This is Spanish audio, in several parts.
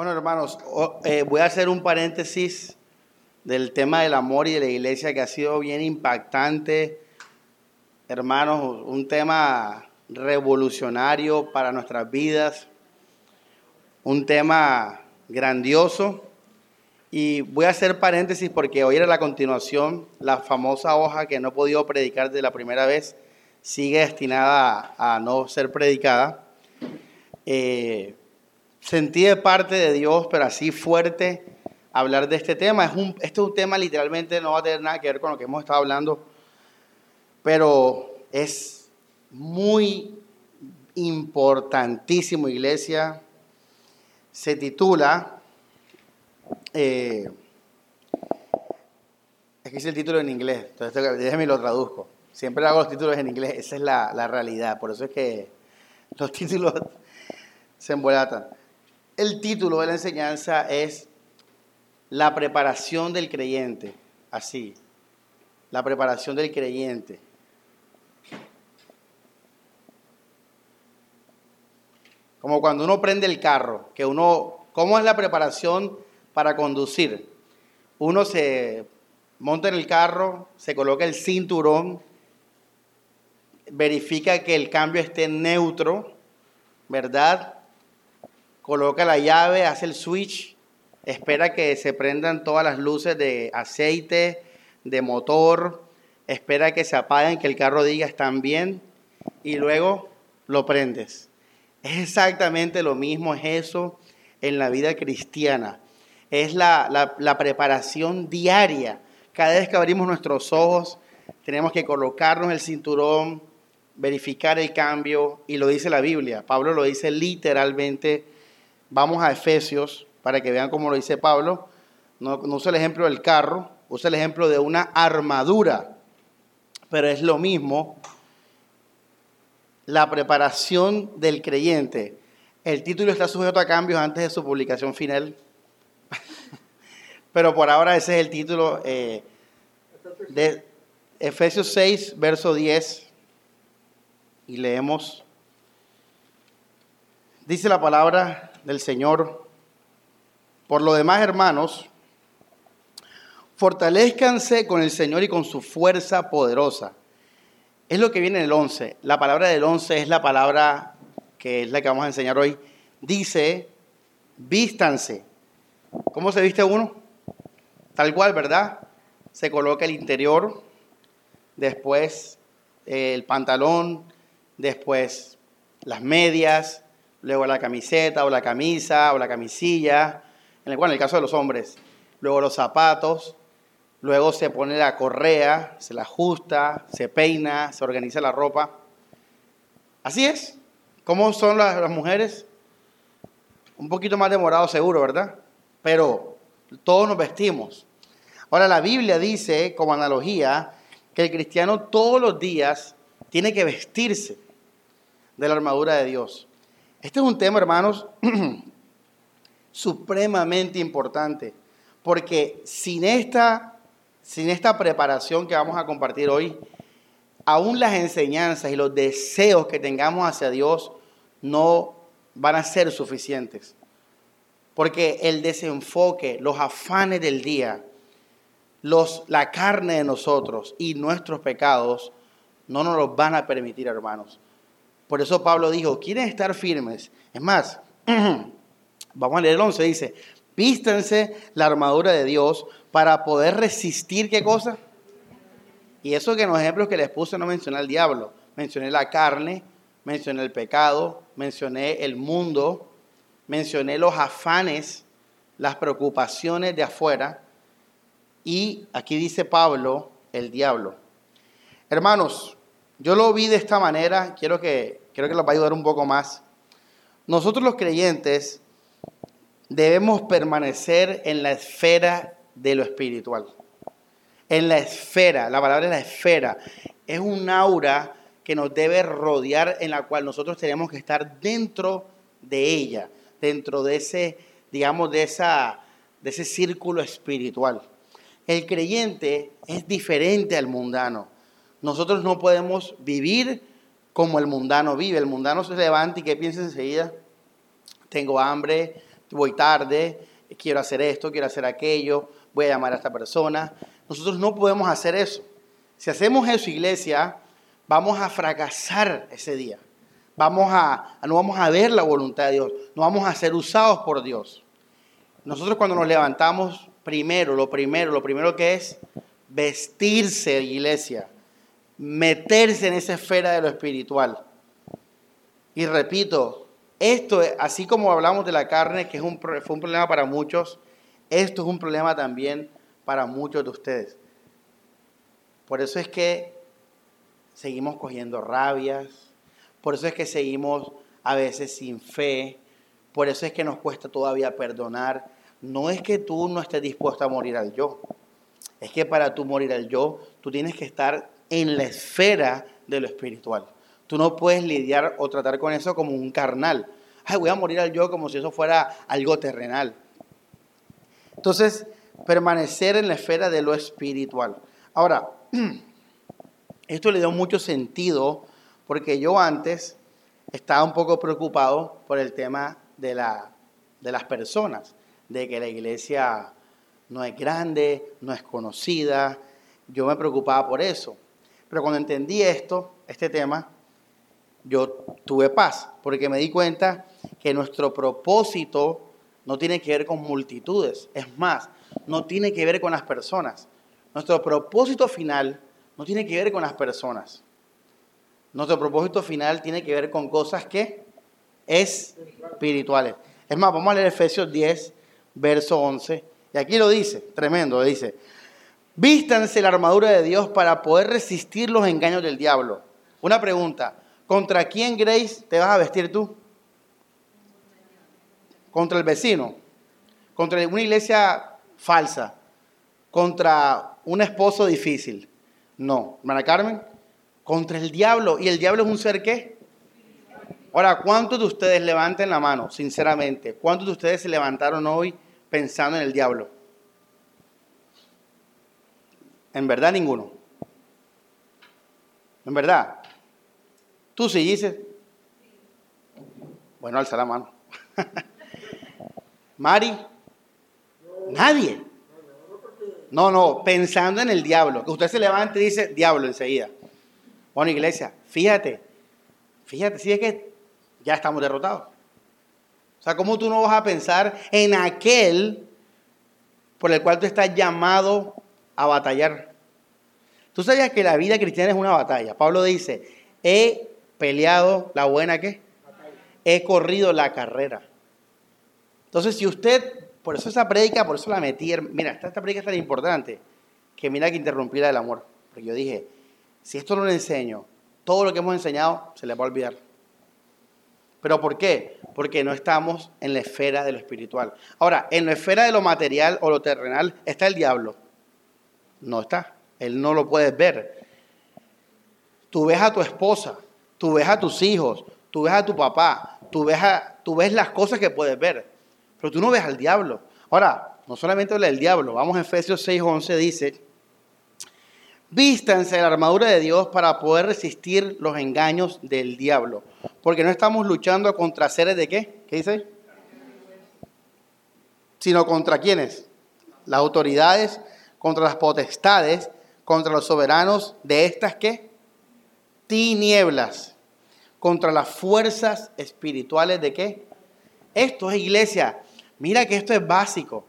Bueno, hermanos, eh, voy a hacer un paréntesis del tema del amor y de la iglesia que ha sido bien impactante. Hermanos, un tema revolucionario para nuestras vidas, un tema grandioso. Y voy a hacer paréntesis porque hoy era la continuación, la famosa hoja que no he podido predicar de la primera vez, sigue destinada a, no ser predicada. Eh, sentí de parte de Dios, pero así fuerte, hablar de este tema. Es un, este es un tema literalmente no va a tener nada que ver con lo que hemos estado hablando, pero es muy importantísimo, iglesia. Se titula, eh, es que es el título en inglés, entonces déjeme lo traduzco. Siempre hago los títulos en inglés, esa es la, la realidad, por eso es que los títulos se embolatan. El título de la enseñanza es La preparación del creyente. Así, la preparación del creyente. Como cuando uno prende el carro, que uno, ¿cómo es la preparación para conducir? Uno se monta en el carro, se coloca el cinturón, verifica que el cambio esté neutro, ¿verdad? Coloca la llave, hace el switch, espera que se prendan todas las luces de aceite, de motor, espera que se apaguen, que el carro diga están bien y luego lo prendes. Es exactamente lo mismo, es eso en la vida cristiana. Es la, la preparación diaria. Cada vez que abrimos nuestros ojos, tenemos que colocarnos el cinturón, verificar el cambio, y lo dice la Biblia. Pablo lo dice literalmente Vamos a Efesios para que vean cómo lo dice Pablo. No, no usa el ejemplo del carro, usa el ejemplo de una armadura, pero es lo mismo. La preparación del creyente. El título está sujeto a cambios antes de su publicación final, pero por ahora ese es el título eh, de Efesios 6, verso 10. Y leemos, dice la palabra del Señor. Por lo demás, hermanos, fortalezcanse con el Señor y con su fuerza poderosa. Es lo que viene en el 11. La palabra del 11 es la palabra que es la que vamos a enseñar hoy. Dice, vístanse. ¿Cómo se viste uno? Tal cual, ¿verdad? Se coloca el interior, después el pantalón, después las medias, luego la camiseta o la camisa o la camisilla, en el, bueno, en el caso de los hombres, luego los zapatos, luego se pone la correa, se la ajusta, se peina, se organiza la ropa. Así es. ¿Cómo son las, las mujeres? Un poquito más demorado seguro, ¿verdad? Pero todos nos vestimos. Ahora la Biblia dice, como analogía, que el cristiano todos los días tiene que vestirse de la armadura de Dios. Este es un tema, hermanos, supremamente importante, porque sin esta, sin esta preparación que vamos a compartir hoy, aún las enseñanzas y los deseos que tengamos hacia Dios no van a ser suficientes. Porque el desenfoque, los afanes del día, los, la carne de nosotros y nuestros pecados no nos los van a permitir, hermanos. Por eso Pablo dijo, ¿quieren estar firmes? Es más, vamos a leer el 11, dice, vístanse la armadura de Dios para poder resistir, ¿qué cosa? Y eso que en los ejemplos que les puse no mencioné al diablo, mencioné la carne, mencioné el pecado, mencioné el mundo, mencioné los afanes, las preocupaciones de afuera, y aquí dice Pablo, el diablo. Hermanos, yo lo vi de esta manera, quiero que creo que nos va a ayudar un poco más. Nosotros los creyentes debemos permanecer en la esfera de lo espiritual. En la esfera, la palabra es la esfera, es un aura que nos debe rodear en la cual nosotros tenemos que estar dentro de ella, dentro de ese, digamos, de, esa, de ese círculo espiritual. El creyente es diferente al mundano. Nosotros no podemos vivir como el mundano vive. El mundano se levanta y ¿qué piensa enseguida? Tengo hambre, voy tarde, quiero hacer esto, quiero hacer aquello, voy a llamar a esta persona. Nosotros no podemos hacer eso. Si hacemos eso, iglesia, vamos a fracasar ese día. Vamos a, no vamos a ver la voluntad de Dios, no vamos a ser usados por Dios. Nosotros cuando nos levantamos, primero, lo primero, lo primero que es vestirse, iglesia, meterse en esa esfera de lo espiritual. Y repito, esto, así como hablamos de la carne, que es un, fue un problema para muchos, esto es un problema también para muchos de ustedes. Por eso es que seguimos cogiendo rabias, por eso es que seguimos a veces sin fe, por eso es que nos cuesta todavía perdonar. No es que tú no estés dispuesto a morir al yo, es que para tú morir al yo, tú tienes que estar en la esfera de lo espiritual. Tú no puedes lidiar o tratar con eso como un carnal. Ay, voy a morir al yo como si eso fuera algo terrenal. Entonces, permanecer en la esfera de lo espiritual. Ahora, esto le dio mucho sentido porque yo antes estaba un poco preocupado por el tema de, la, de las personas, de que la iglesia no es grande, no es conocida. Yo me preocupaba por eso. Pero cuando entendí esto, este tema, yo tuve paz, porque me di cuenta que nuestro propósito no tiene que ver con multitudes, es más, no tiene que ver con las personas. Nuestro propósito final no tiene que ver con las personas. Nuestro propósito final tiene que ver con cosas que es espirituales. Es más, vamos a leer Efesios 10, verso 11. Y aquí lo dice, tremendo, dice, vístanse la armadura de Dios para poder resistir los engaños del diablo. Una pregunta, ¿contra quién, Grace, te vas a vestir tú? ¿Contra el vecino? ¿Contra una iglesia falsa? ¿Contra un esposo difícil? No, hermana Carmen, contra el diablo. ¿Y el diablo es un ser qué? Ahora, ¿cuántos de ustedes levanten la mano, sinceramente? ¿Cuántos de ustedes se levantaron hoy pensando en el diablo? En verdad, ninguno. En verdad. Tú sí dices. Bueno, alza la mano. Mari. Nadie. No, no, pensando en el diablo. Que usted se levante y dice diablo enseguida. Bueno, iglesia, fíjate, fíjate, si es que ya estamos derrotados. O sea, ¿cómo tú no vas a pensar en aquel por el cual tú estás llamado a batallar? Tú sabías que la vida cristiana es una batalla. Pablo dice, he peleado la buena qué? He corrido la carrera. Entonces, si usted, por eso esa prédica, por eso la metí, mira, esta, esta prédica es tan importante, que mira que interrumpí la del amor. Porque yo dije, si esto no lo enseño, todo lo que hemos enseñado se le va a olvidar. ¿Pero por qué? Porque no estamos en la esfera de lo espiritual. Ahora, en la esfera de lo material o lo terrenal está el diablo. No está. Él no lo puedes ver. Tú ves a tu esposa, tú ves a tus hijos, tú ves a tu papá, tú ves, a, tú ves las cosas que puedes ver, pero tú no ves al diablo. Ahora, no solamente habla del diablo, vamos a Efesios 6:11 dice, Vístanse la armadura de Dios para poder resistir los engaños del diablo. Porque no estamos luchando contra seres de qué? ¿Qué dice? Sino contra quiénes? Las autoridades, contra las potestades, contra los soberanos de estas qué? Tinieblas. Contra las fuerzas espirituales de qué? Esto es iglesia. Mira que esto es básico.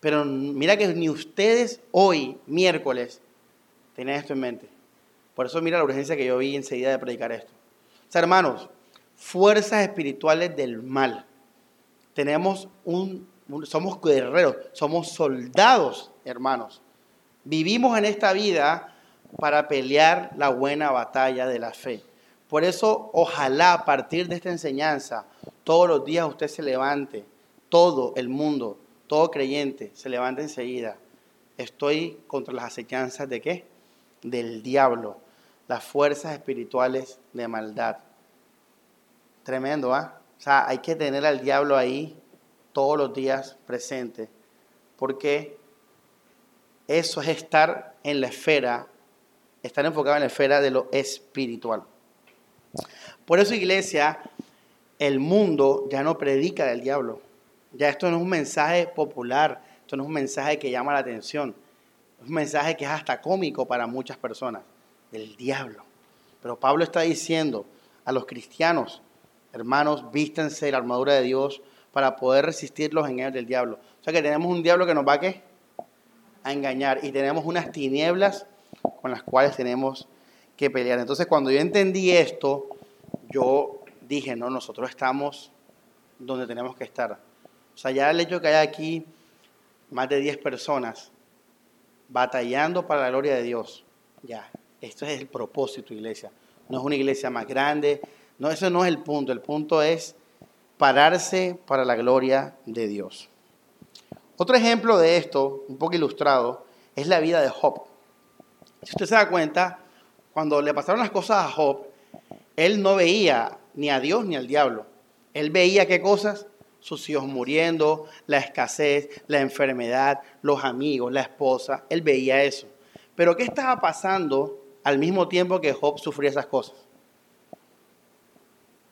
Pero mira que ni ustedes hoy, miércoles, Tenía esto en mente. Por eso mira la urgencia que yo vi enseguida de predicar esto. O sea, hermanos, fuerzas espirituales del mal. Tenemos un, somos guerreros, somos soldados, hermanos. Vivimos en esta vida para pelear la buena batalla de la fe. Por eso, ojalá a partir de esta enseñanza, todos los días usted se levante, todo el mundo, todo creyente, se levante enseguida. Estoy contra las acechanzas de qué? del diablo, las fuerzas espirituales de maldad. Tremendo, ¿ah? O sea, hay que tener al diablo ahí todos los días presente, porque eso es estar en la esfera, estar enfocado en la esfera de lo espiritual. Por eso, iglesia, el mundo ya no predica del diablo, Ya esto no es un mensaje popular, esto no es un mensaje que llama la atención, es un mensaje que es hasta cómico para muchas personas, del diablo. Pero Pablo está diciendo a los cristianos, hermanos, vístense la armadura de Dios para poder resistir los engaños del diablo. O sea que tenemos un diablo que nos va a, ¿qué? A engañar y tenemos unas tinieblas con las cuales tenemos que pelear. Entonces cuando yo entendí esto, yo dije, no, nosotros estamos donde tenemos que estar. O sea, ya el hecho de que haya aquí más de 10 personas batallando para la gloria de Dios, ya, esto es el propósito, iglesia. No es una iglesia más grande, no, eso no es el punto. El punto es pararse para la gloria de Dios. Otro ejemplo de esto, un poco ilustrado, es la vida de Job. Si usted se da cuenta, cuando le pasaron las cosas a Job, él no veía ni a Dios ni al diablo. Él veía qué cosas, sus hijos muriendo, la escasez, la enfermedad, los amigos, la esposa. Él veía eso. Pero ¿qué estaba pasando al mismo tiempo que Job sufría esas cosas?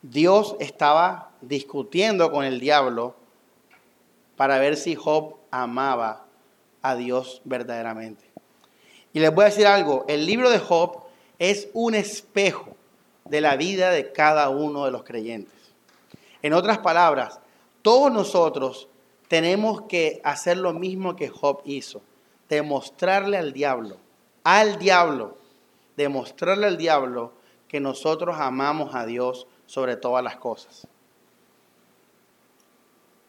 Dios estaba discutiendo con el diablo para ver si Job amaba a Dios verdaderamente. Y les voy a decir algo, el libro de Job es un espejo de la vida de cada uno de los creyentes. En otras palabras, todos nosotros tenemos que hacer lo mismo que Job hizo, demostrarle al diablo, al diablo, demostrarle al diablo que nosotros amamos a Dios sobre todas las cosas.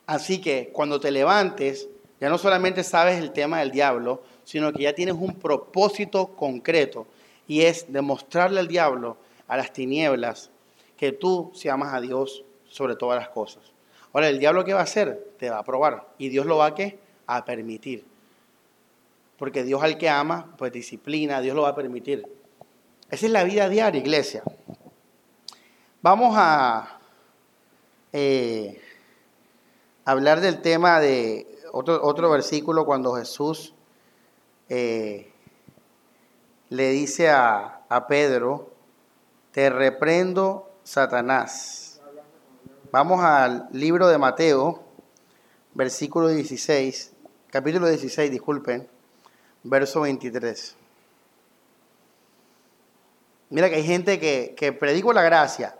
Así que cuando te levantes, ya no solamente sabes el tema del diablo, sino que ya tienes un propósito concreto y es demostrarle al diablo, a las tinieblas, que tú se amas a Dios sobre todas las cosas. Ahora, el diablo qué va a hacer? Te va a probar y Dios lo va a qué? A permitir. Porque Dios al que ama, pues disciplina, Dios lo va a permitir. Esa es la vida diaria, iglesia. Vamos a eh, hablar del tema de otro, otro versículo cuando Jesús eh, le dice a, a Pedro, te reprendo, Satanás. Vamos al libro de Mateo, versículo 16, capítulo 16, disculpen, verso 23. Mira que hay gente que, que predico la gracia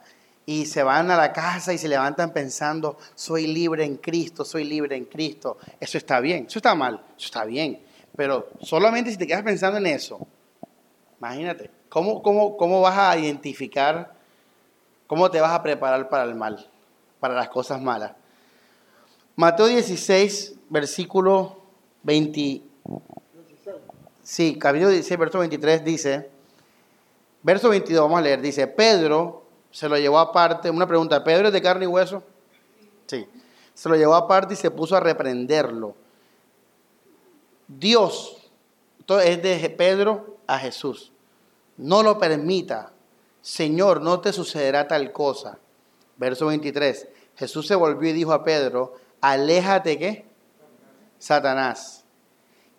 y se van a la casa y se levantan pensando, soy libre en Cristo, soy libre en Cristo. Eso está bien, eso está mal, eso está bien. Pero solamente si te quedas pensando en eso, imagínate, ¿cómo, cómo, cómo vas a identificar, cómo te vas a preparar para el mal, para las cosas malas? Mateo 16, versículo 20. Sí, capítulo 16, verso 23 dice, verso 22, vamos a leer, dice, Pedro se lo llevó aparte. Una pregunta, ¿Pedro es de carne y hueso? Sí. Se lo llevó aparte y se puso a reprenderlo. Dios, es de Pedro a Jesús. No lo permita. Señor, no te sucederá tal cosa. Verso 23. Jesús se volvió y dijo a Pedro, aléjate qué? Satanás.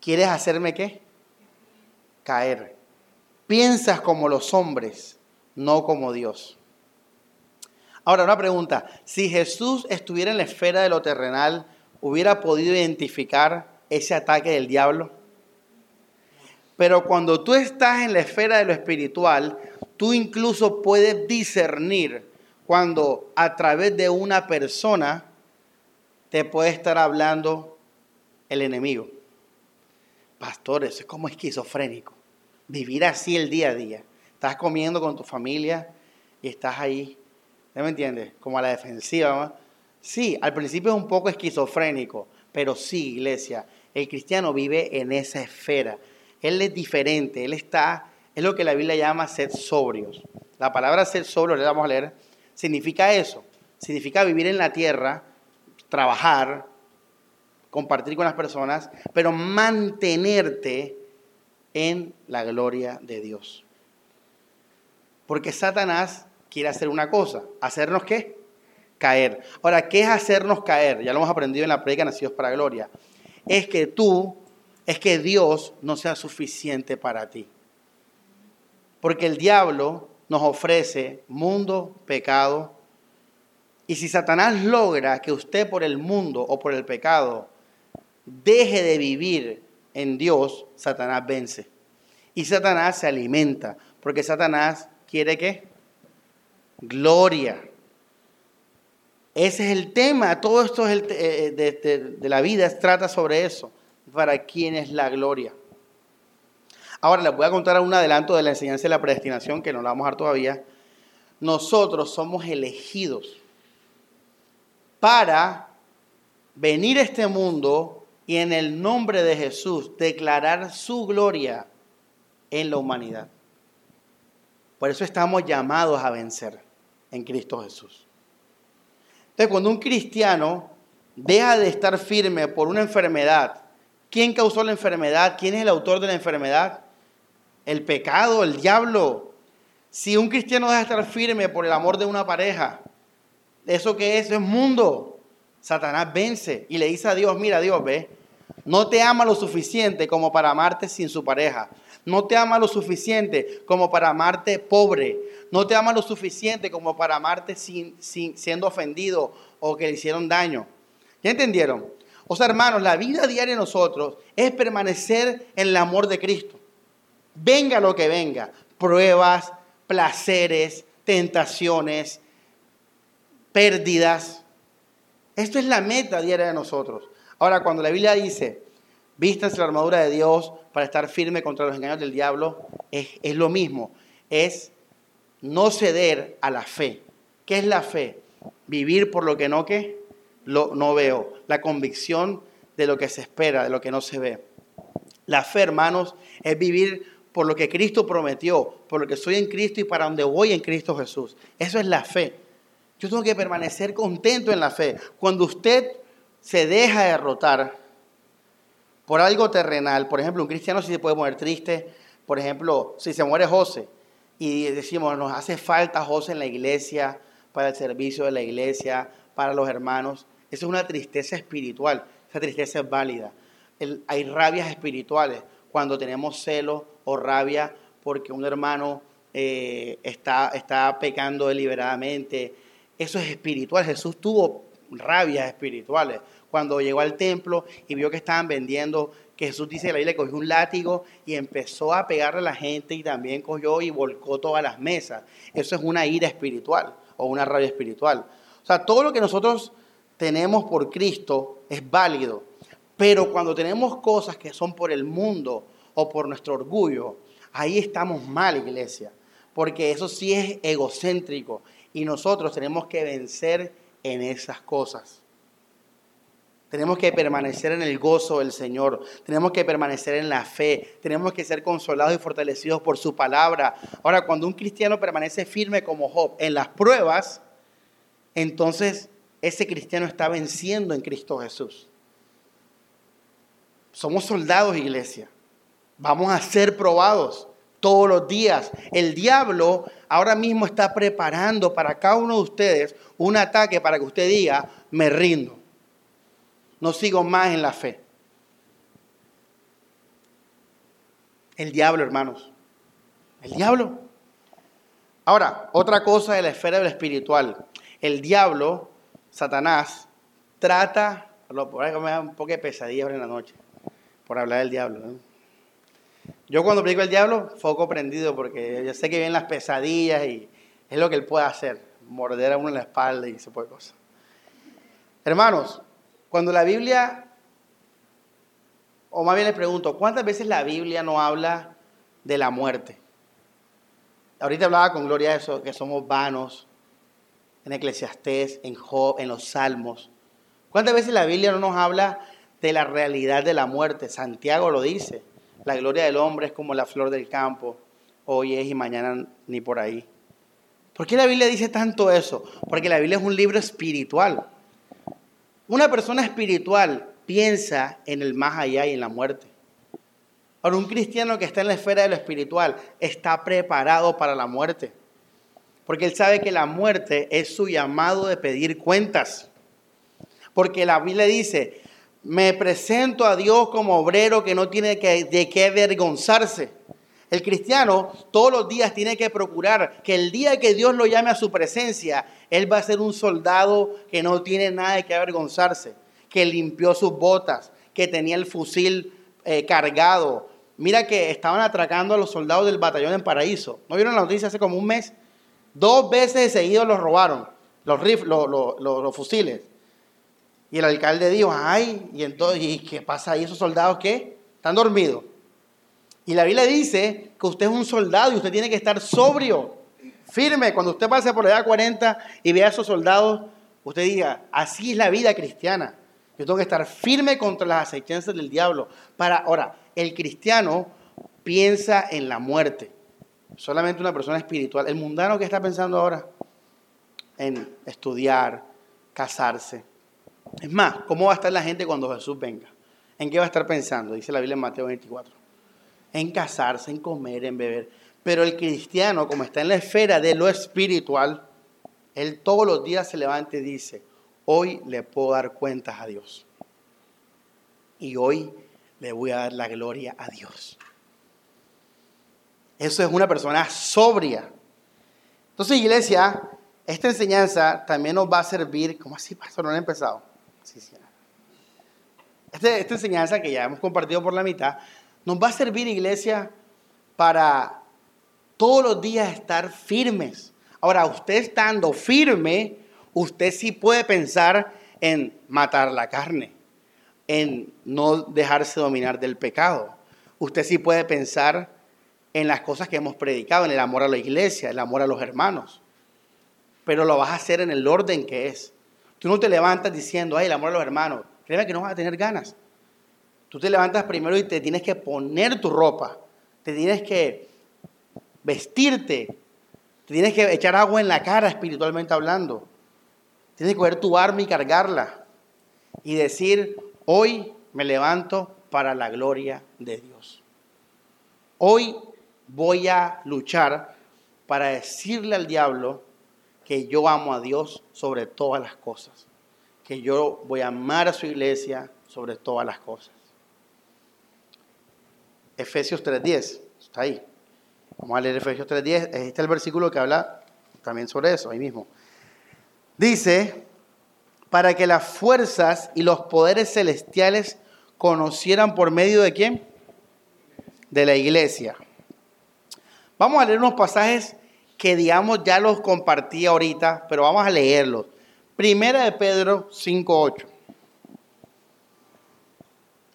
¿Quieres hacerme qué? Caer. Piensas como los hombres, no como Dios. Ahora, una pregunta. Si Jesús estuviera en la esfera de lo terrenal, ¿hubiera podido identificar ese ataque del diablo? Pero cuando tú estás en la esfera de lo espiritual, tú incluso puedes discernir cuando a través de una persona te puede estar hablando el enemigo. Pastor, eso es como esquizofrénico. Vivir así el día a día. Estás comiendo con tu familia y estás ahí ¿Ya me entiendes? Como a la defensiva. Sí, al principio es un poco esquizofrénico, pero sí, iglesia, el cristiano vive en esa esfera. Él es diferente, él está, es lo que la Biblia llama ser sobrios. La palabra ser sobrio, le vamos a leer, significa eso. Significa vivir en la tierra, trabajar, compartir con las personas, pero mantenerte en la gloria de Dios. Porque Satanás quiere hacer una cosa, hacernos qué? Caer. Ahora, ¿qué es hacernos caer? Ya lo hemos aprendido en la predica Nacidos para Gloria. Es que tú, es que Dios no sea suficiente para ti. Porque el diablo nos ofrece mundo, pecado Y si Satanás logra que usted por el mundo o por el pecado deje de vivir en Dios, Satanás vence. Y Satanás se alimenta, porque Satanás quiere qué? Gloria. Ese es el tema, todo esto es eh, de, la vida trata sobre eso. ¿Para quién es la gloria? Ahora les voy a contar un adelanto de la enseñanza de la predestinación, que no la vamos a dar todavía. Nosotros somos elegidos para venir a este mundo y en el nombre de Jesús declarar su gloria en la humanidad. Por eso estamos llamados a vencer en Cristo Jesús. Entonces, cuando un cristiano deja de estar firme por una enfermedad, ¿quién causó la enfermedad? ¿Quién es el autor de la enfermedad? El pecado, el diablo. Si un cristiano deja de estar firme por el amor de una pareja, ¿eso qué es? Es mundo. Satanás vence y le dice a Dios, mira Dios, ve, no te ama lo suficiente como para amarte sin su pareja. No te ama lo suficiente como para amarte pobre. No te ama lo suficiente como para amarte sin, siendo ofendido o que le hicieron daño. ¿Ya entendieron? O sea, hermanos, la vida diaria de nosotros es permanecer en el amor de Cristo. Venga lo que venga. Pruebas, placeres, tentaciones, pérdidas. Esto es la meta diaria de nosotros. Ahora, cuando la Biblia dice, vístanse la armadura de Dios para estar firme contra los engaños del diablo, es, lo mismo. Es no ceder a la fe. ¿Qué es la fe? Vivir por lo que no, que lo, no veo. La convicción de lo que se espera, de lo que no se ve. La fe, hermanos, es vivir por lo que Cristo prometió, por lo que soy en Cristo y para donde voy en Cristo Jesús. Eso es la fe. Yo tengo que permanecer contento en la fe. Cuando usted se deja derrotar por algo terrenal, por ejemplo, un cristiano sí se puede poner triste, por ejemplo, si se muere José y decimos, nos hace falta José en la iglesia, para el servicio de la iglesia, para los hermanos, eso es una tristeza espiritual, esa tristeza es válida. hay rabias espirituales cuando tenemos celo o rabia porque un hermano eh, está, está pecando deliberadamente, eso es espiritual. Jesús tuvo rabias espirituales cuando llegó al templo y vio que estaban vendiendo, que Jesús dice la Biblia cogió un látigo y empezó a pegarle a la gente y también cogió y volcó todas las mesas. Eso es una ira espiritual o una rabia espiritual. O sea, todo lo que nosotros tenemos por Cristo es válido, pero cuando tenemos cosas que son por el mundo o por nuestro orgullo, ahí estamos mal, iglesia, porque eso sí es egocéntrico y nosotros tenemos que vencer en esas cosas. Tenemos que permanecer en el gozo del Señor. Tenemos que permanecer en la fe. Tenemos que ser consolados y fortalecidos por su palabra. Ahora, cuando un cristiano permanece firme como Job en las pruebas, entonces ese cristiano está venciendo en Cristo Jesús. Somos soldados, iglesia. Vamos a ser probados todos los días. El diablo ahora mismo está preparando para cada uno de ustedes un ataque para que usted diga, me rindo. No sigo más en la fe. El diablo, hermanos. El diablo. Ahora, otra cosa de la esfera del espiritual. El diablo, Satanás, trata, por me da un poco de pesadilla en la noche, por hablar del diablo. Yo cuando predico el diablo, foco prendido, porque yo sé que vienen las pesadillas y es lo que él puede hacer, morder a uno en la espalda y ese tipo de cosas. Hermanos, cuando la Biblia, o más bien les pregunto, ¿cuántas veces la Biblia no habla de la muerte? Ahorita hablaba con Gloria de eso, que somos vanos, en Eclesiastés, en Job, en los Salmos. ¿Cuántas veces la Biblia no nos habla de la realidad de la muerte? Santiago lo dice. La gloria del hombre es como la flor del campo, hoy es y mañana ni por ahí. ¿Por qué la Biblia dice tanto eso? Porque la Biblia es un libro espiritual. Una persona espiritual piensa en el más allá y en la muerte. Ahora, un cristiano que está en la esfera de lo espiritual está preparado para la muerte. Porque él sabe que la muerte es su llamado de pedir cuentas. Porque la Biblia dice, me presento a Dios como obrero que no tiene de qué avergonzarse. El cristiano todos los días tiene que procurar que el día que Dios lo llame a su presencia, él va a ser un soldado que no tiene nada de qué avergonzarse, que limpió sus botas, que tenía el fusil eh, cargado. Mira que estaban atracando a los soldados del batallón en Paraíso. ¿No vieron la noticia hace como un mes? Dos veces seguidos los robaron, los, los fusiles. Y el alcalde dijo, ay, y entonces, ¿y qué pasa ahí? ¿Esos soldados qué? Están dormidos. Y la Biblia dice que usted es un soldado y usted tiene que estar sobrio, firme. Cuando usted pase por la edad 40 y vea a esos soldados, usted diga, así es la vida cristiana. Yo tengo que estar firme contra las acechanzas del diablo. Para, ahora, el cristiano piensa en la muerte. Solamente una persona espiritual. El mundano que está pensando ahora en estudiar, casarse. Es más, ¿cómo va a estar la gente cuando Jesús venga? ¿En qué va a estar pensando? Dice la Biblia en Mateo 24 en casarse, en comer, en beber. Pero el cristiano, como está en la esfera de lo espiritual, él todos los días se levanta y dice, hoy le puedo dar cuentas a Dios. Y hoy le voy a dar la gloria a Dios. Eso es una persona sobria. Entonces, iglesia, esta enseñanza también nos va a servir, ¿cómo así, pastor? No han empezado. Sí, sí. Esta, esta enseñanza que ya hemos compartido por la mitad, nos va a servir, iglesia, para todos los días estar firmes. Ahora, usted estando firme, usted sí puede pensar en matar la carne, en no dejarse dominar del pecado. Usted sí puede pensar en las cosas que hemos predicado, en el amor a la iglesia, el amor a los hermanos. Pero lo vas a hacer en el orden que es. Tú no te levantas diciendo, ay, el amor a los hermanos. Créeme que no vas a tener ganas. Tú te levantas primero y te tienes que poner tu ropa, te tienes que vestirte, te tienes que echar agua en la cara espiritualmente hablando. Tienes que coger tu arma y cargarla y decir, hoy me levanto para la gloria de Dios. Hoy voy a luchar para decirle al diablo que yo amo a Dios sobre todas las cosas, que yo voy a amar a su iglesia sobre todas las cosas. Efesios 3.10. Está ahí. Vamos a leer Efesios 3.10. Este es el versículo que habla también sobre eso, ahí mismo. Dice, para que las fuerzas y los poderes celestiales conocieran por medio de quién? De la iglesia. Vamos a leer unos pasajes que digamos ya los compartí ahorita, pero vamos a leerlos. Primera de Pedro 5.8.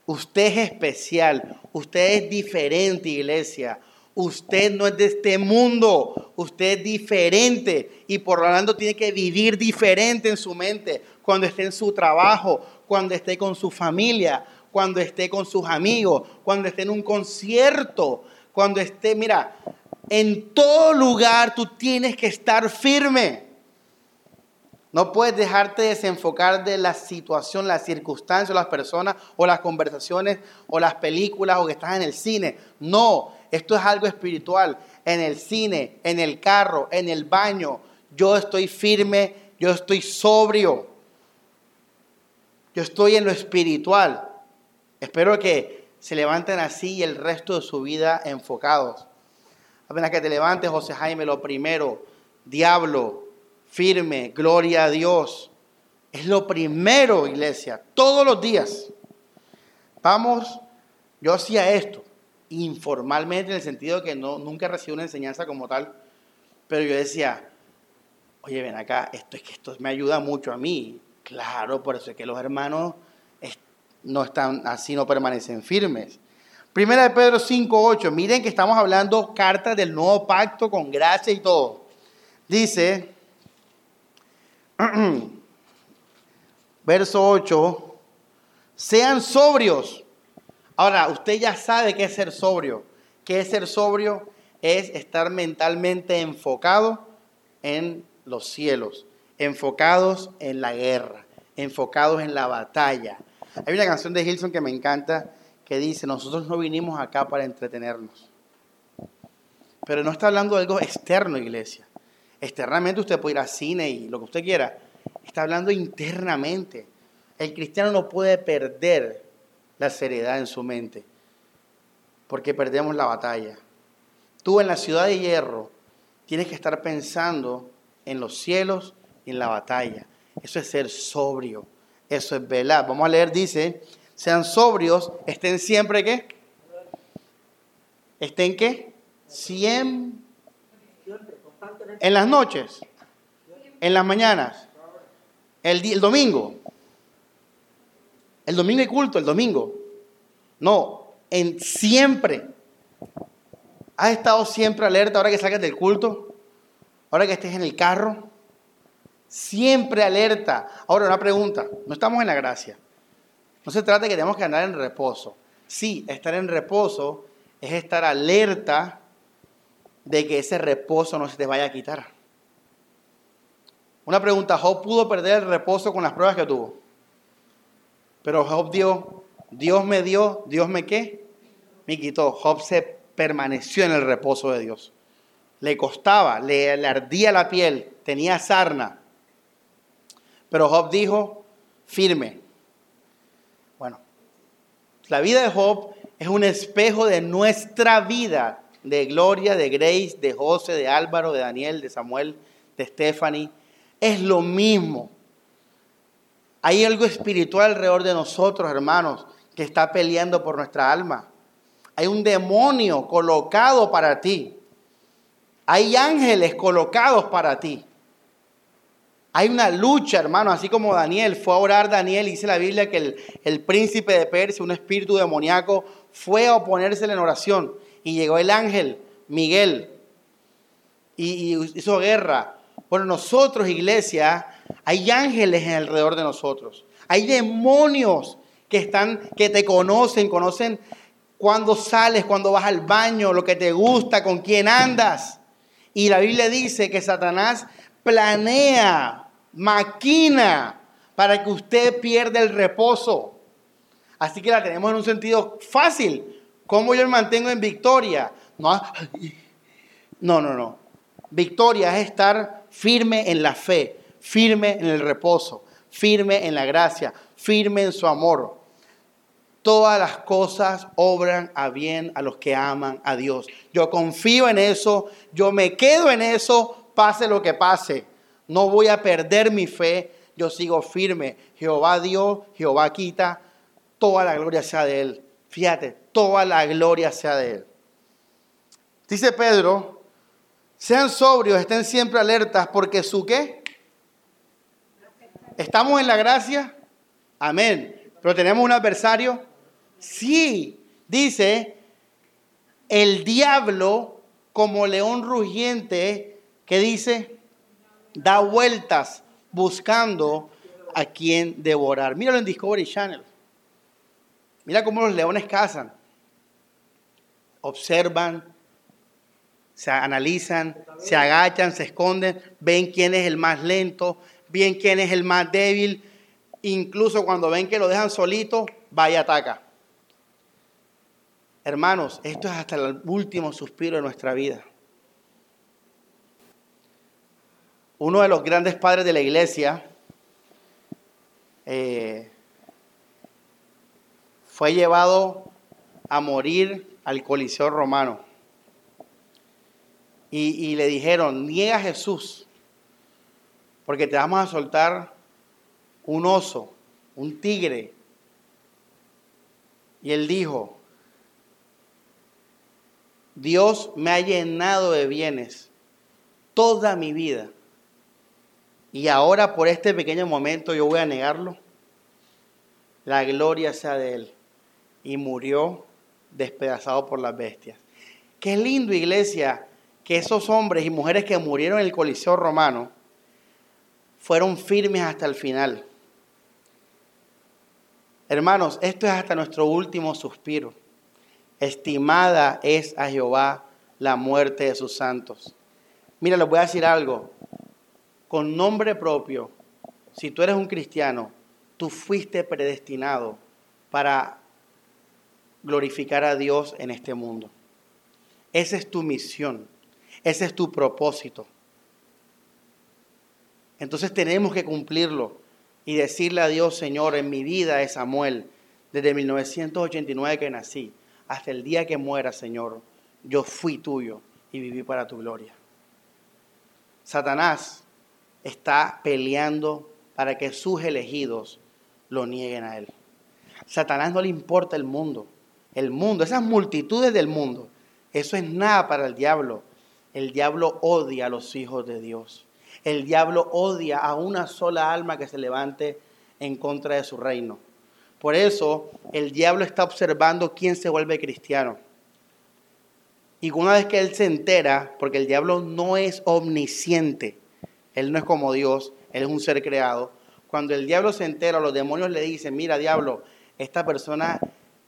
Usted es especial, usted es diferente, iglesia. Usted no es de este mundo, usted es diferente y por lo tanto tiene que vivir diferente en su mente cuando esté en su trabajo, cuando esté con su familia, cuando esté con sus amigos, cuando esté en un concierto, cuando esté, mira, en todo lugar tú tienes que estar firme. No puedes dejarte desenfocar de la situación, la circunstancia, las personas o las conversaciones o las películas o que estás en el cine. No, esto es algo espiritual. En el cine, en el carro, en el baño, yo estoy firme, yo estoy sobrio. Yo estoy en lo espiritual. Espero que se levanten así y el resto de su vida enfocados. Apenas que te levantes, José Jaime, lo primero, diablo, firme, gloria a Dios. Es lo primero, iglesia, todos los días. Vamos, yo hacía esto informalmente en el sentido de que no, nunca recibí una enseñanza como tal, pero yo decía, oye, ven acá, esto es que esto me ayuda mucho a mí. Claro, por eso es que los hermanos no están así, no permanecen firmes. Primera de Pedro 5.8, miren que estamos hablando cartas del nuevo pacto con gracia y todo. Dice, Verso 8, sean sobrios. Ahora, usted ya sabe qué es ser sobrio. ¿Qué es ser sobrio? Es estar mentalmente enfocado en los cielos, enfocados en la guerra, enfocados en la batalla. Hay una canción de Hilson que me encanta que dice, nosotros no vinimos acá para entretenernos. Pero no está hablando de algo externo, iglesia. Externamente usted puede ir al cine y lo que usted quiera. Está hablando internamente. El cristiano no puede perder la seriedad en su mente, porque perdemos la batalla. Tú en la ciudad de hierro tienes que estar pensando en los cielos y en la batalla. Eso es ser sobrio. Eso es velar. Vamos a leer, dice, sean sobrios, estén siempre qué? ¿Estén qué? Siempre. En las noches. En las mañanas. El, el domingo. El domingo hay culto, el domingo. No, en siempre. ¿Has estado siempre alerta ahora que salgas del culto? Ahora que estés en el carro. Siempre alerta. Ahora una pregunta. No estamos en la gracia. No se trata de que tenemos que andar en reposo. Sí, estar en reposo es estar alerta de que ese reposo no se te vaya a quitar. Una pregunta, ¿Job pudo perder el reposo con las pruebas que tuvo? Pero Job dio, Dios me dio, Dios me qué? Me quitó. Job se permaneció en el reposo de Dios. Le costaba, le, le ardía la piel, tenía sarna. Pero Job dijo, firme. Bueno, la vida de Job es un espejo de nuestra vida, de Gloria, de Grace, de José, de Álvaro, de Daniel, de Samuel, de Stephanie. Es lo mismo. Hay algo espiritual alrededor de nosotros, hermanos, que está peleando por nuestra alma. Hay un demonio colocado para ti. Hay ángeles colocados para ti. Hay una lucha, hermano, así como Daniel fue a orar Daniel, dice la Biblia que el, el príncipe de Persia, un espíritu demoníaco, fue a oponerse en oración y llegó el ángel Miguel y, hizo guerra. Bueno, nosotros, iglesia, hay ángeles alrededor de nosotros. Hay demonios que están, que te conocen, conocen cuando sales, cuando vas al baño, lo que te gusta, con quién andas. Y la Biblia dice que Satanás planea, maquina para que usted pierda el reposo. Así que la tenemos en un sentido fácil. ¿Cómo yo me mantengo en victoria? No, no, no. no. Victoria es estar firme en la fe, firme en el reposo, firme en la gracia, firme en su amor. Todas las cosas obran a bien a los que aman a Dios. Yo confío en eso, yo me quedo en eso, pase lo que pase. No voy a perder mi fe, yo sigo firme. Jehová dio, Jehová quita, toda la gloria sea de Él. Fíjate, toda la gloria sea de Él. Dice Pedro, sean sobrios, estén siempre alertas, porque su qué? ¿Estamos en la gracia? Amén. ¿Pero tenemos un adversario? Sí. Dice, el diablo como león rugiente, que dice, da vueltas buscando a quien devorar. Míralo en Discovery Channel. Mira cómo los leones cazan. Observan, se analizan, se agachan, se esconden, ven quién es el más lento, ven quién es el más débil. Incluso cuando ven que lo dejan solito, vaya y ataca. Hermanos, esto es hasta el último suspiro de nuestra vida. Uno de los grandes padres de la iglesia, eh, fue llevado a morir al Coliseo romano. Y, le dijeron, niega a Jesús, porque te vamos a soltar un oso, un tigre. Y él dijo, Dios me ha llenado de bienes toda mi vida. Y ahora por este pequeño momento yo voy a negarlo. La gloria sea de Él y murió despedazado por las bestias. Qué lindo, iglesia, que esos hombres y mujeres que murieron en el Coliseo romano fueron firmes hasta el final. Hermanos, esto es hasta nuestro último suspiro. Estimada es a Jehová la muerte de sus santos. Mira, les voy a decir algo. Con nombre propio, si tú eres un cristiano, tú fuiste predestinado para glorificar a Dios en este mundo. Esa es tu misión, ese es tu propósito. Entonces tenemos que cumplirlo y decirle a Dios, Señor, en mi vida de Samuel, desde 1989 que nací, hasta el día que muera, Señor, yo fui tuyo. y vivir para tu gloria. Satanás está peleando para que sus elegidos lo nieguen a él. Satanás no le importa el mundo, el mundo, esas multitudes del mundo, eso es nada para el diablo. El diablo odia a los hijos de Dios. El diablo odia a una sola alma que se levante en contra de su reino. Por eso el diablo está observando quién se vuelve cristiano. Y una vez que él se entera, porque el diablo no es omnisciente, él no es como Dios, él es un ser creado. Cuando el diablo se entera, los demonios le dicen, mira diablo, esta persona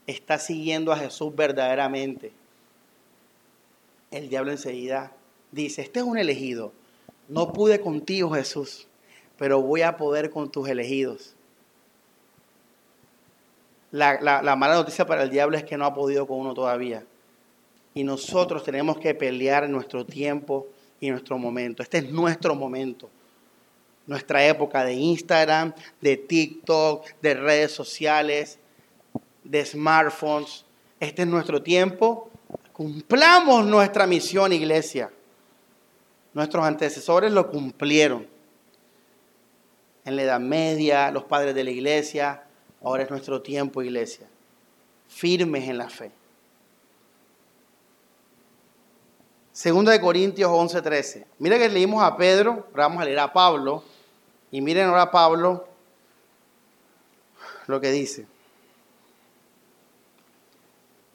está siguiendo a Jesús verdaderamente. El diablo enseguida dice, este es un elegido. No pude contigo Jesús, pero voy a poder con tus elegidos. La, la, mala noticia para el diablo es que no ha podido con uno todavía. Y nosotros tenemos que pelear en nuestro tiempo y nuestro momento. Este es nuestro momento. Nuestra época de Instagram, de TikTok, de redes sociales, de smartphones. Este es nuestro tiempo. Cumplamos nuestra misión, iglesia. Nuestros antecesores lo cumplieron. En la Edad Media, los padres de la iglesia, ahora es nuestro tiempo, iglesia. Firmes en la fe. Segunda de Corintios 11:13. Mira que leímos a Pedro, ahora vamos a leer a Pablo. Y miren ahora Pablo lo que dice.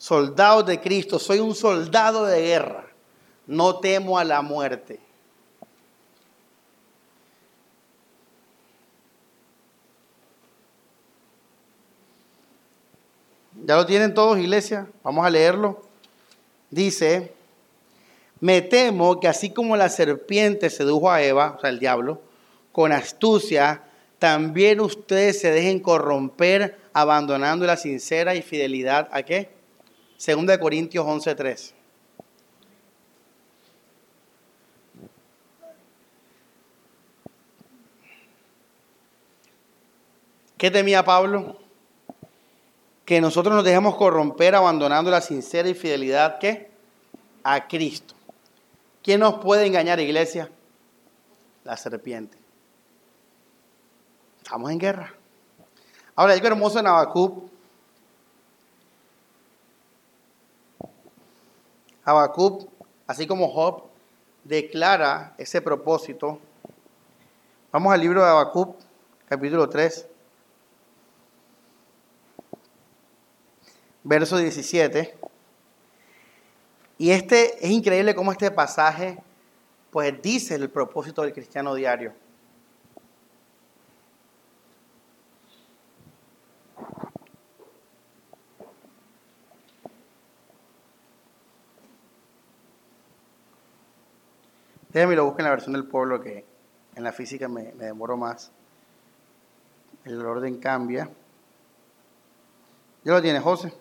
Soldado de Cristo, soy un soldado de guerra, no temo a la muerte. ¿Ya lo tienen todos, iglesia? Vamos a leerlo. Dice, me temo que así como la serpiente sedujo a Eva, o sea, el diablo, con astucia, también ustedes se dejen corromper abandonando la sincera y fidelidad a qué? Segunda de Corintios 11:3. ¿Qué temía Pablo? Que nosotros nos dejemos corromper abandonando la sincera y fidelidad ¿qué? a Cristo. ¿Quién nos puede engañar, iglesia? La serpiente. Estamos en guerra. Ahora, algo hermoso en. Habacuc, así como Job, declara ese propósito. Vamos al libro de Habacuc, capítulo 3, verso 17. Y este es increíble cómo este pasaje pues dice el propósito del cristiano diario. Déjame lo busque en la versión del pueblo que en la física me, me demoro más. El orden cambia. ¿Ya lo tiene, José?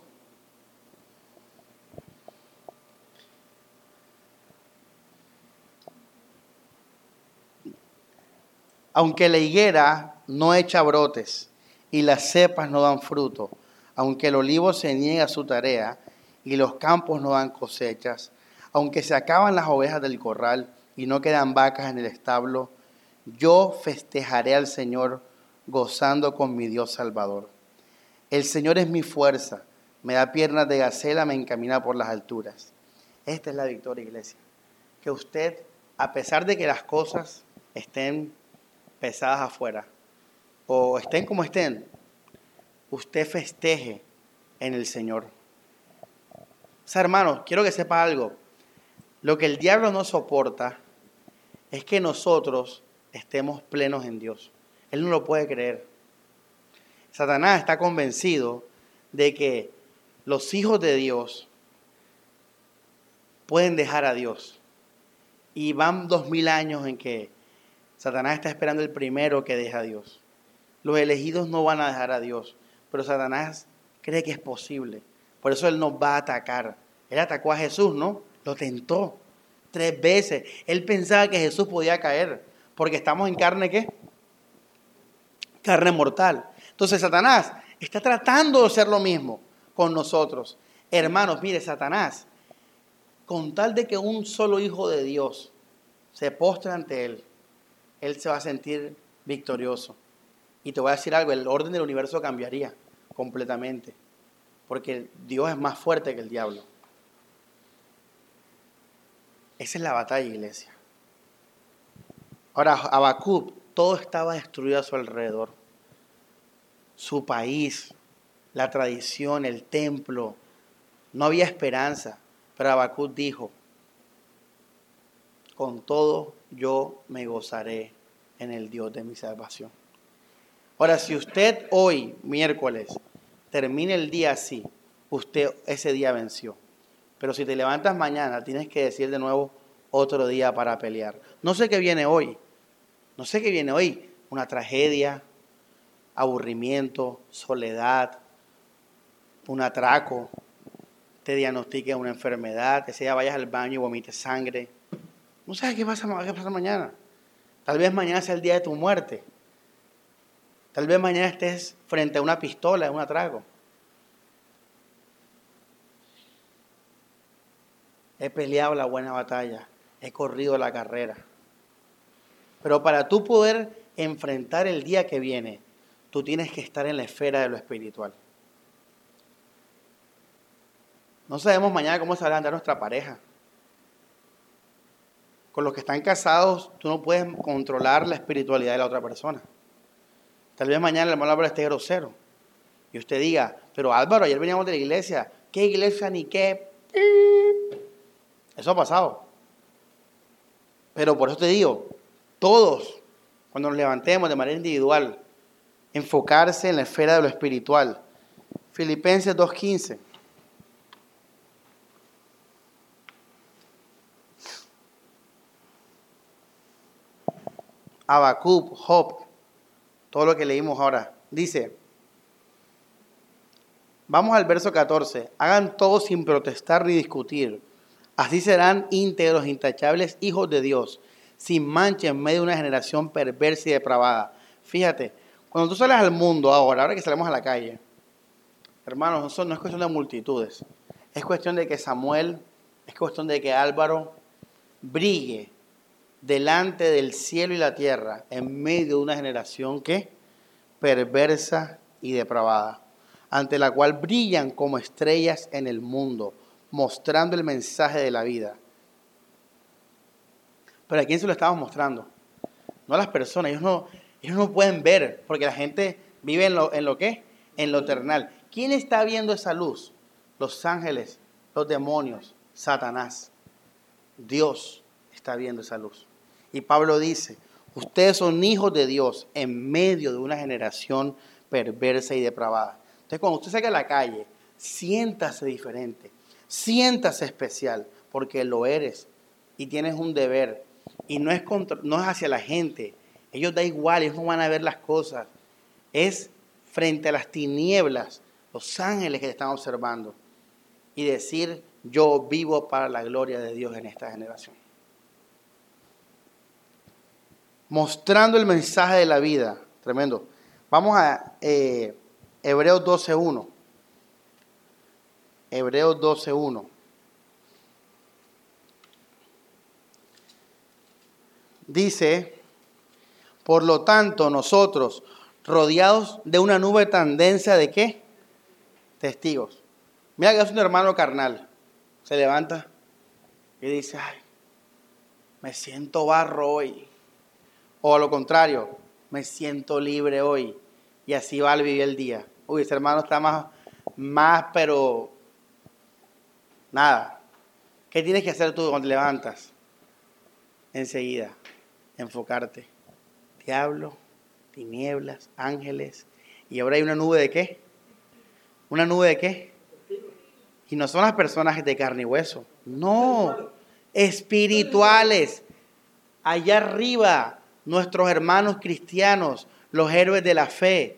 Aunque la higuera no echa brotes y las cepas no dan fruto, aunque el olivo se niega a su tarea y los campos no dan cosechas, aunque se acaban las ovejas del corral y no quedan vacas en el establo, yo festejaré al Señor gozando con mi Dios Salvador. El Señor es mi fuerza, me da piernas de gacela, me encamina por las alturas. Esta es la victoria, iglesia. Que usted, a pesar de que las cosas estén pesadas afuera o estén como estén, usted festeje en el Señor. O sea, hermanos, quiero que sepa algo. Lo que el diablo no soporta es que nosotros estemos plenos en Dios. Él no lo puede creer. Satanás está convencido de que los hijos de Dios pueden dejar a Dios. Y van dos mil años en que Satanás está esperando el primero que deja a Dios. Los elegidos no van a dejar a Dios, pero Satanás cree que es posible. Por eso él nos va a atacar. Él atacó a Jesús, ¿no? Lo tentó tres veces. Él pensaba que Jesús podía caer, porque estamos en carne qué? Carne mortal. Entonces Satanás está tratando de hacer lo mismo con nosotros. Hermanos, mire, Satanás con tal de que un solo hijo de Dios se postre ante Él, Él se va a sentir victorioso. Y te voy a decir algo, el orden del universo cambiaría completamente, porque Dios es más fuerte que el diablo. Esa es la batalla, iglesia. Ahora, Habacuc, todo estaba destruido a su alrededor. Su país, la tradición, el templo. No había esperanza. Pero Habacuc dijo, con todo yo me gozaré en el Dios de mi salvación. Ahora, si usted hoy, miércoles, termina el día así, usted ese día venció. Pero si te levantas mañana, tienes que decir de nuevo otro día para pelear. No sé qué viene hoy. No sé qué viene hoy. Una tragedia, aburrimiento, soledad, un atraco, te diagnostique una enfermedad, que sea vayas al baño y vomites sangre. No sabes qué pasa, qué pasa mañana. Tal vez mañana sea el día de tu muerte. Tal vez mañana estés frente a una pistola, un atraco. He peleado la buena batalla, he corrido la carrera. Pero para tú poder enfrentar el día que viene, tú tienes que estar en la esfera de lo espiritual. No sabemos mañana cómo se va a andar nuestra pareja. Con los que están casados, tú no puedes controlar la espiritualidad de la otra persona. Tal vez mañana el hermano Álvaro esté grosero. Y usted diga, pero Álvaro, ayer veníamos de la iglesia. ¿Qué iglesia ni qué? Eso ha pasado. Pero por eso te digo, todos, cuando nos levantemos de manera individual, enfocarse en la esfera de lo espiritual. Filipenses 2.15. Habacuc, Job, todo lo que leímos ahora. Dice, vamos al verso 14, hagan todo sin protestar ni discutir. Así serán íntegros, intachables hijos de Dios, sin mancha en medio de una generación perversa y depravada. Fíjate, cuando tú sales al mundo ahora, ahora que salimos a la calle, hermanos, no es cuestión de multitudes. Es cuestión de que Samuel, es cuestión de que Álvaro brille delante del cielo y la tierra en medio de una generación que perversa y depravada, ante la cual brillan como estrellas en el mundo, mostrando el mensaje de la vida. Pero ¿a quién se lo estamos mostrando? No a las personas, ellos no, ellos no pueden ver, porque la gente vive en lo, en lo que, en lo eternal. ¿Quién está viendo esa luz? Los ángeles, los demonios, Satanás. Dios está viendo esa luz. Y Pablo dice, ustedes son hijos de Dios en medio de una generación perversa y depravada. Entonces cuando usted salga a la calle, siéntase diferente, siéntase especial, porque lo eres y tienes un deber. Y no es, no es hacia la gente, ellos da igual, ellos no van a ver las cosas. Es frente a las tinieblas, los ángeles que te están observando. Y decir, yo vivo para la gloria de Dios en esta generación mostrando el mensaje de la vida. Tremendo. Vamos a eh, Hebreos 12.1. Hebreos 12.1. Dice, por lo tanto, nosotros, rodeados de una nube tan densa de qué? Testigos. Mira que es un hermano carnal. Se levanta y dice, ay, me siento barro hoy. O a lo contrario, me siento libre hoy. Y así va a vivir el día. Uy, ese hermano está más, más, pero nada. ¿Qué tienes que hacer tú cuando te levantas? Enseguida, enfocarte. Diablo, tinieblas, ángeles. Y ahora hay una nube de qué? ¿Una nube de qué? Y no son las personas de carne y hueso. No, espirituales. Allá arriba, nuestros hermanos cristianos, los héroes de la fe,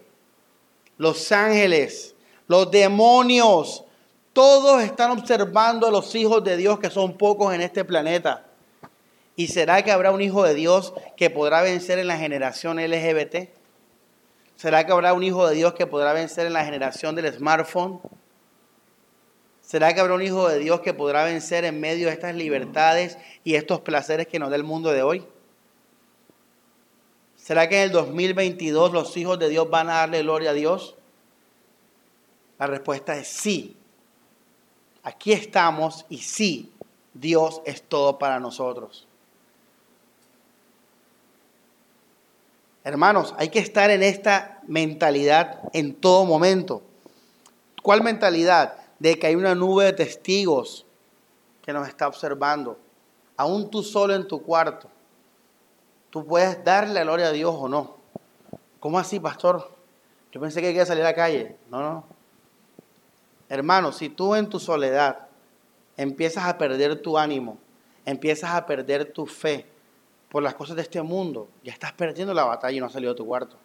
los ángeles, los demonios, todos están observando a los hijos de Dios que son pocos en este planeta. ¿Y será que habrá un hijo de Dios que podrá vencer en la generación LGBT? ¿Será que habrá un hijo de Dios que podrá vencer en la generación del smartphone? ¿Será que habrá un hijo de Dios que podrá vencer en medio de estas libertades y estos placeres que nos da el mundo de hoy? ¿Será que en el 2022 los hijos de Dios van a darle gloria a Dios? La respuesta es sí. Aquí estamos y sí, Dios es todo para nosotros. Hermanos, hay que estar en esta mentalidad en todo momento. ¿Cuál mentalidad? de que hay una nube de testigos que nos está observando. Aún tú solo en tu cuarto, tú puedes darle gloria a Dios o no. ¿Cómo así, pastor? Yo pensé que quería salir a la calle. No, no. Hermano, si tú en tu soledad empiezas a perder tu ánimo, empiezas a perder tu fe por las cosas de este mundo, ya estás perdiendo la batalla y no has salido de tu cuarto.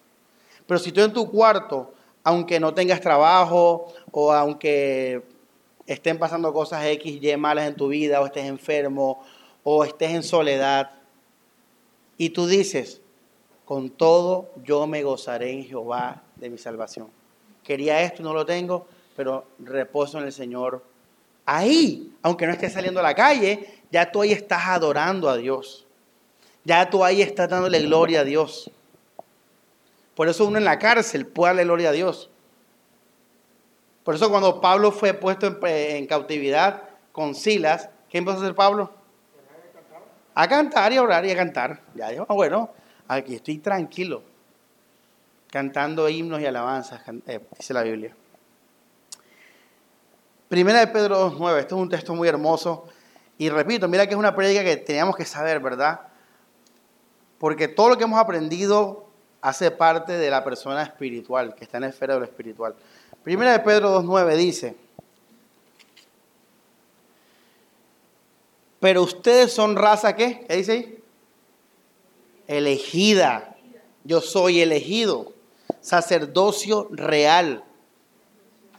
Pero si tú en tu cuarto aunque no tengas trabajo o aunque estén pasando cosas X, Y malas en tu vida o estés enfermo o estés en soledad. Y tú dices, con todo yo me gozaré en Jehová de mi salvación. Quería esto y no lo tengo, pero reposo en el Señor. Ahí, aunque no estés saliendo a la calle, ya tú ahí estás adorando a Dios. Ya tú ahí estás dándole gloria a Dios. Por eso uno en la cárcel puede darle gloria a Dios. Por eso cuando Pablo fue puesto en, cautividad con Silas, ¿qué empezó a hacer Pablo? A cantar y a orar y a cantar. Ya dijo, ah, bueno, aquí estoy tranquilo, cantando himnos y alabanzas, eh, dice la Biblia. Primera de Pedro 2.9, este es un texto muy hermoso. Y repito, mira que es una prédica que teníamos que saber, ¿verdad? Porque todo lo que hemos aprendido hace parte de la persona espiritual, que está en la esfera de lo espiritual. Primera de Pedro 2.9 dice, pero ustedes son raza qué? ¿Qué dice ahí? Elegida. Yo soy elegido. Sacerdocio real.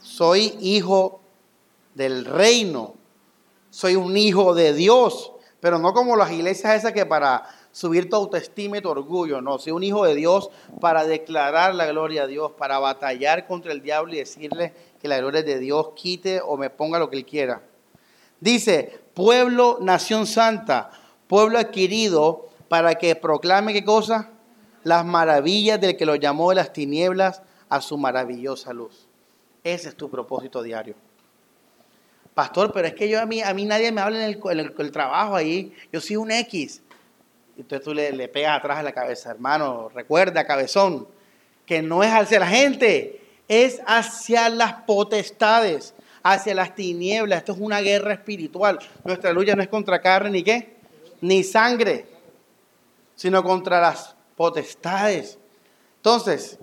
Soy hijo del reino. Soy un hijo de Dios. Pero no como las iglesias esas que para subir tu autoestima y tu orgullo, no, soy un hijo de Dios para declarar la gloria a Dios, para batallar contra el diablo y decirle que la gloria de Dios quite o me ponga lo que él quiera. Dice, pueblo, nación santa, pueblo adquirido para que proclame qué cosa? Las maravillas del que lo llamó de las tinieblas a su maravillosa luz. Ese es tu propósito diario. Pastor, pero es que yo a mí, a mí nadie me habla en el, trabajo ahí. Yo soy un X. Entonces tú le, le pegas atrás a la cabeza, hermano, recuerda, cabezón, que no es hacia la gente, es hacia las potestades, hacia las tinieblas. Esto es una guerra espiritual. Nuestra lucha no es contra carne ni qué, ni sangre, sino contra las potestades. Entonces,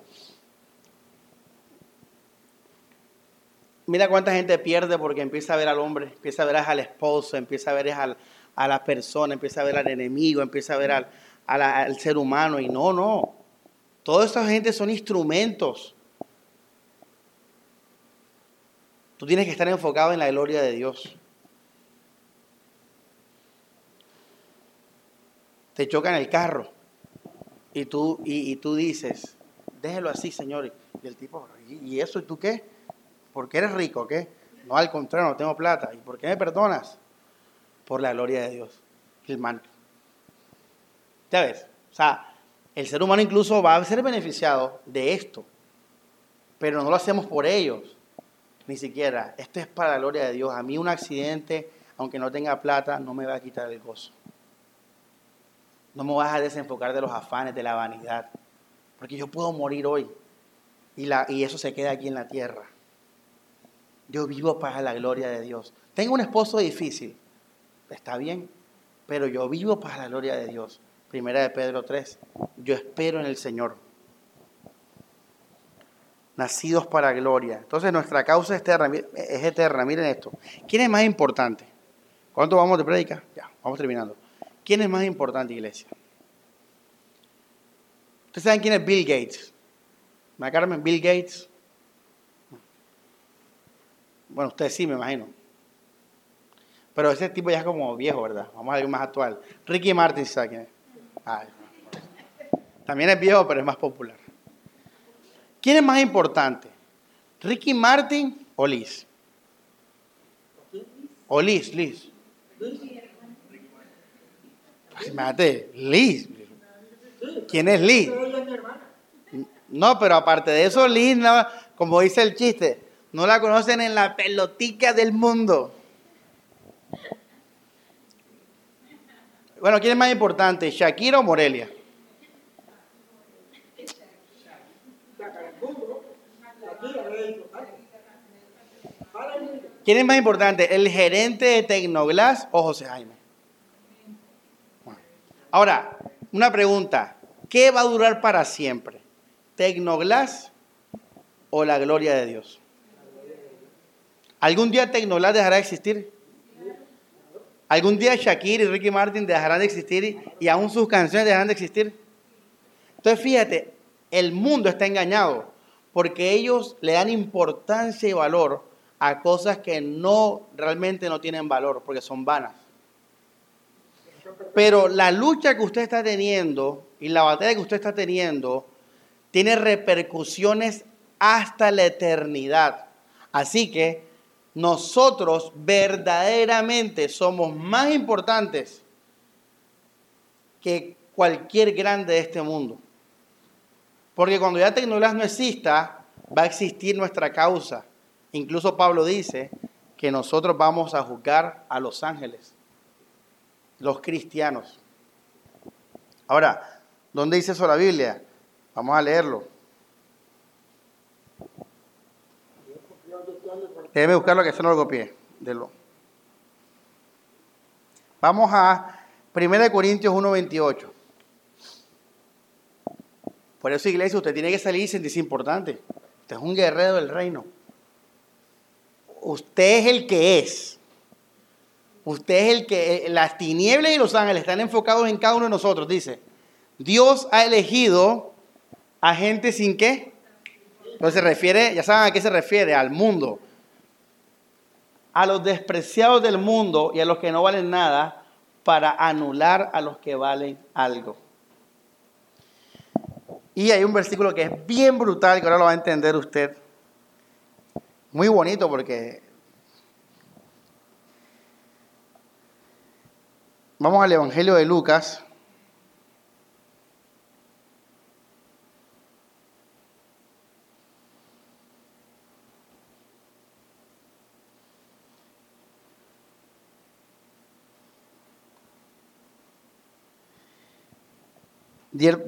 mira cuánta gente pierde porque empieza a ver al hombre, empieza a ver al esposo, empieza a ver al, a la persona, empieza a ver al enemigo, empieza a ver al, al ser humano. Y no, no. Toda esa gente son instrumentos. Tú tienes que estar enfocado en la gloria de Dios. Te choca en el carro y tú, y, tú dices, déjelo así, Señor. Y el tipo, ¿y eso y tú qué? ¿Por qué eres rico? ¿Qué? No, al contrario, no tengo plata. ¿Y por qué me perdonas? por la gloria de Dios. El manto. Ya ves, o sea, el ser humano incluso va a ser beneficiado de esto, pero no lo hacemos por ellos, ni siquiera. Esto es para la gloria de Dios. A mí un accidente, aunque no tenga plata, no me va a quitar el gozo. No me vas a desenfocar de los afanes, de la vanidad, porque yo puedo morir hoy y, la, y eso se queda aquí en la tierra. Yo vivo para la gloria de Dios. Tengo un esposo difícil, está bien, pero yo vivo para la gloria de Dios. Primera de Pedro 3, yo espero en el Señor. Nacidos para gloria. Entonces nuestra causa es eterna. Miren esto. ¿Quién es más importante? ¿Cuánto vamos de predica? Ya, vamos terminando. ¿Quién es más importante, iglesia? ¿Ustedes saben quién es Bill Gates? ¿Me Carmen? Bill Gates. Bueno, ustedes sí, me imagino. Pero ese tipo ya es como viejo, ¿verdad? Vamos a algo más actual. Ricky Martin, ¿sabes quién es? también es viejo, pero es más popular. ¿Quién es más importante? ¿Ricky Martin o Liz? O Liz, Liz. Imagínate, Liz. ¿Quién es Liz? No, pero aparte de eso, Liz, como dice el chiste, no la conocen en la pelotica del mundo. Bueno, ¿quién es más importante, Shakira o Morelia? ¿Quién es más importante, el gerente de Tecnoglass o José Jaime? Ahora, una pregunta. ¿Qué va a durar para siempre? ¿Tecnoglass o la gloria de Dios? ¿Algún día Tecnoglass dejará de existir? ¿Algún día Shakira y Ricky Martin dejarán de existir y aún sus canciones dejarán de existir? Entonces fíjate, el mundo está engañado porque ellos le dan importancia y valor a cosas que no realmente no tienen valor porque son vanas. Pero la lucha que usted está teniendo y la batalla que usted está teniendo tiene repercusiones hasta la eternidad. Así que nosotros verdaderamente somos más importantes que cualquier grande de este mundo. Porque cuando ya tecnología no exista, va a existir nuestra causa. Incluso Pablo dice que nosotros vamos a juzgar a los ángeles, los cristianos. Ahora, ¿dónde dice eso la Biblia? Vamos a leerlo. Déjeme buscarlo que eso no lo copié. Vamos a 1 Corintios 1.28. Por eso, iglesia, usted tiene que salir y sentirse importante. Usted es un guerrero del reino. Usted es el que es. Usted es el que, las tinieblas y los ángeles están enfocados en cada uno de nosotros, dice. Dios ha elegido a gente sin qué. Entonces se refiere, ya saben a qué se refiere, al mundo. A los despreciados del mundo y a los que no valen nada para anular a los que valen algo. Y hay un versículo que es bien brutal, que ahora lo va a entender usted. Muy bonito porque... Vamos al Evangelio de Lucas.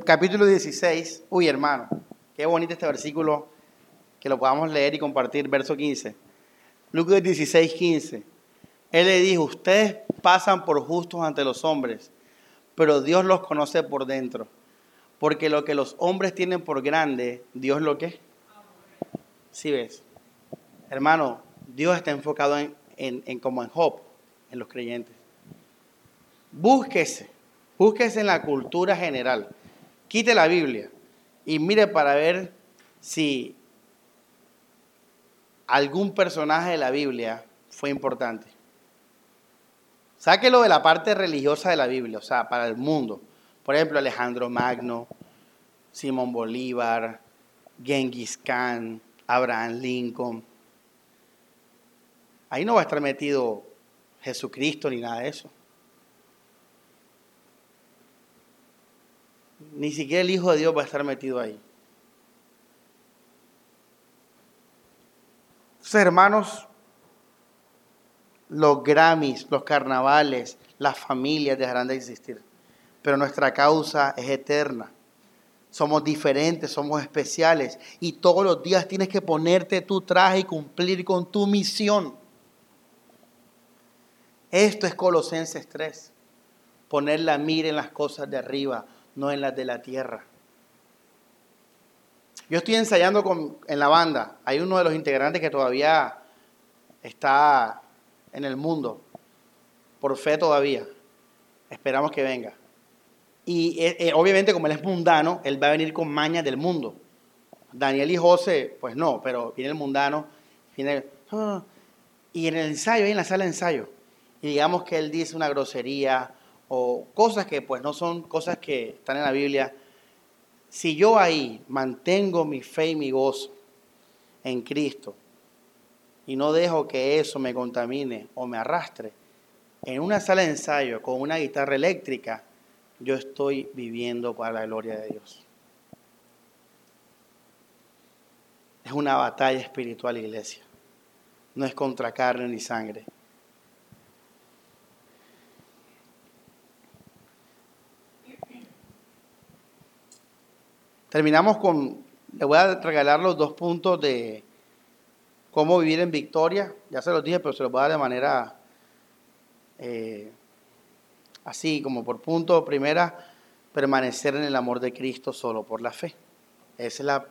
Capítulo 16, uy hermano, qué bonito este versículo, que lo podamos leer y compartir, verso 15. Lucas 16, 15. Él le dijo, ustedes pasan por justos ante los hombres, pero Dios los conoce por dentro. Porque lo que los hombres tienen por grande, Dios lo que. Sí ves. Hermano, Dios está enfocado en, en, en como en Job, en los creyentes. Búsquese Búsquese en la cultura general. Quite la Biblia y mire para ver si algún personaje de la Biblia fue importante. Sáquelo de la parte religiosa de la Biblia, o sea, para el mundo. Por ejemplo, Alejandro Magno, Simón Bolívar, Genghis Khan, Abraham Lincoln. Ahí no va a estar metido Jesucristo ni nada de eso. Ni siquiera el Hijo de Dios va a estar metido ahí. Hermanos, los Grammys, los carnavales, las familias dejarán de existir, pero nuestra causa es eterna. Somos diferentes, somos especiales y todos los días tienes que ponerte tu traje y cumplir con tu misión. Esto es Colosenses 3. Poner la mira en las cosas de arriba, no en las de la tierra. Yo estoy ensayando con, en la banda. Hay uno de los integrantes que todavía está en el mundo. Por fe todavía. Esperamos que venga. Y eh, eh, obviamente como él es mundano, él va a venir con mañas del mundo. Daniel y José, pues no, pero viene el mundano. Viene ah, y en el ensayo, en la sala de ensayo, y digamos que él dice una grosería o cosas que pues no son cosas que están en la Biblia, si yo ahí mantengo mi fe y mi gozo en Cristo, y no dejo que eso me contamine o me arrastre, en una sala de ensayo con una guitarra eléctrica, yo estoy viviendo para la gloria de Dios. Es una batalla espiritual, iglesia. No es contra carne ni sangre. Terminamos con, le voy a regalar los dos puntos de cómo vivir en victoria. Ya se los dije, pero se los voy a dar de manera eh, así, como por punto. Primera, permanecer en el amor de Cristo solo por la fe. Esa es la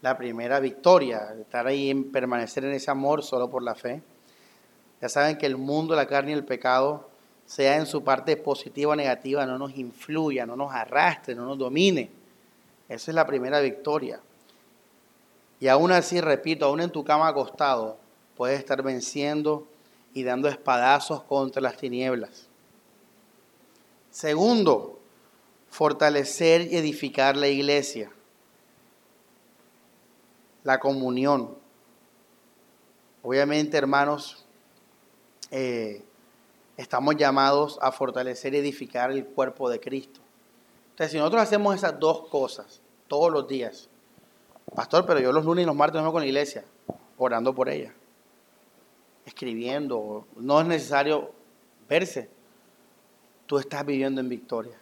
la primera victoria, estar ahí en permanecer en ese amor solo por la fe. Ya saben que el mundo, la carne y el pecado, sea en su parte positiva o negativa, no nos influya, no nos arrastre, no nos domine. Esa es la primera victoria. Y aún así, repito, aún en tu cama acostado, puedes estar venciendo y dando espadazos contra las tinieblas. Segundo, fortalecer y edificar la iglesia la comunión. Obviamente, hermanos, eh, estamos llamados a fortalecer y edificar el cuerpo de Cristo. Entonces, si nosotros hacemos esas dos cosas todos los días, pastor, pero yo los lunes y los martes no con la iglesia, orando por ella, escribiendo, no es necesario verse, tú estás viviendo en victoria.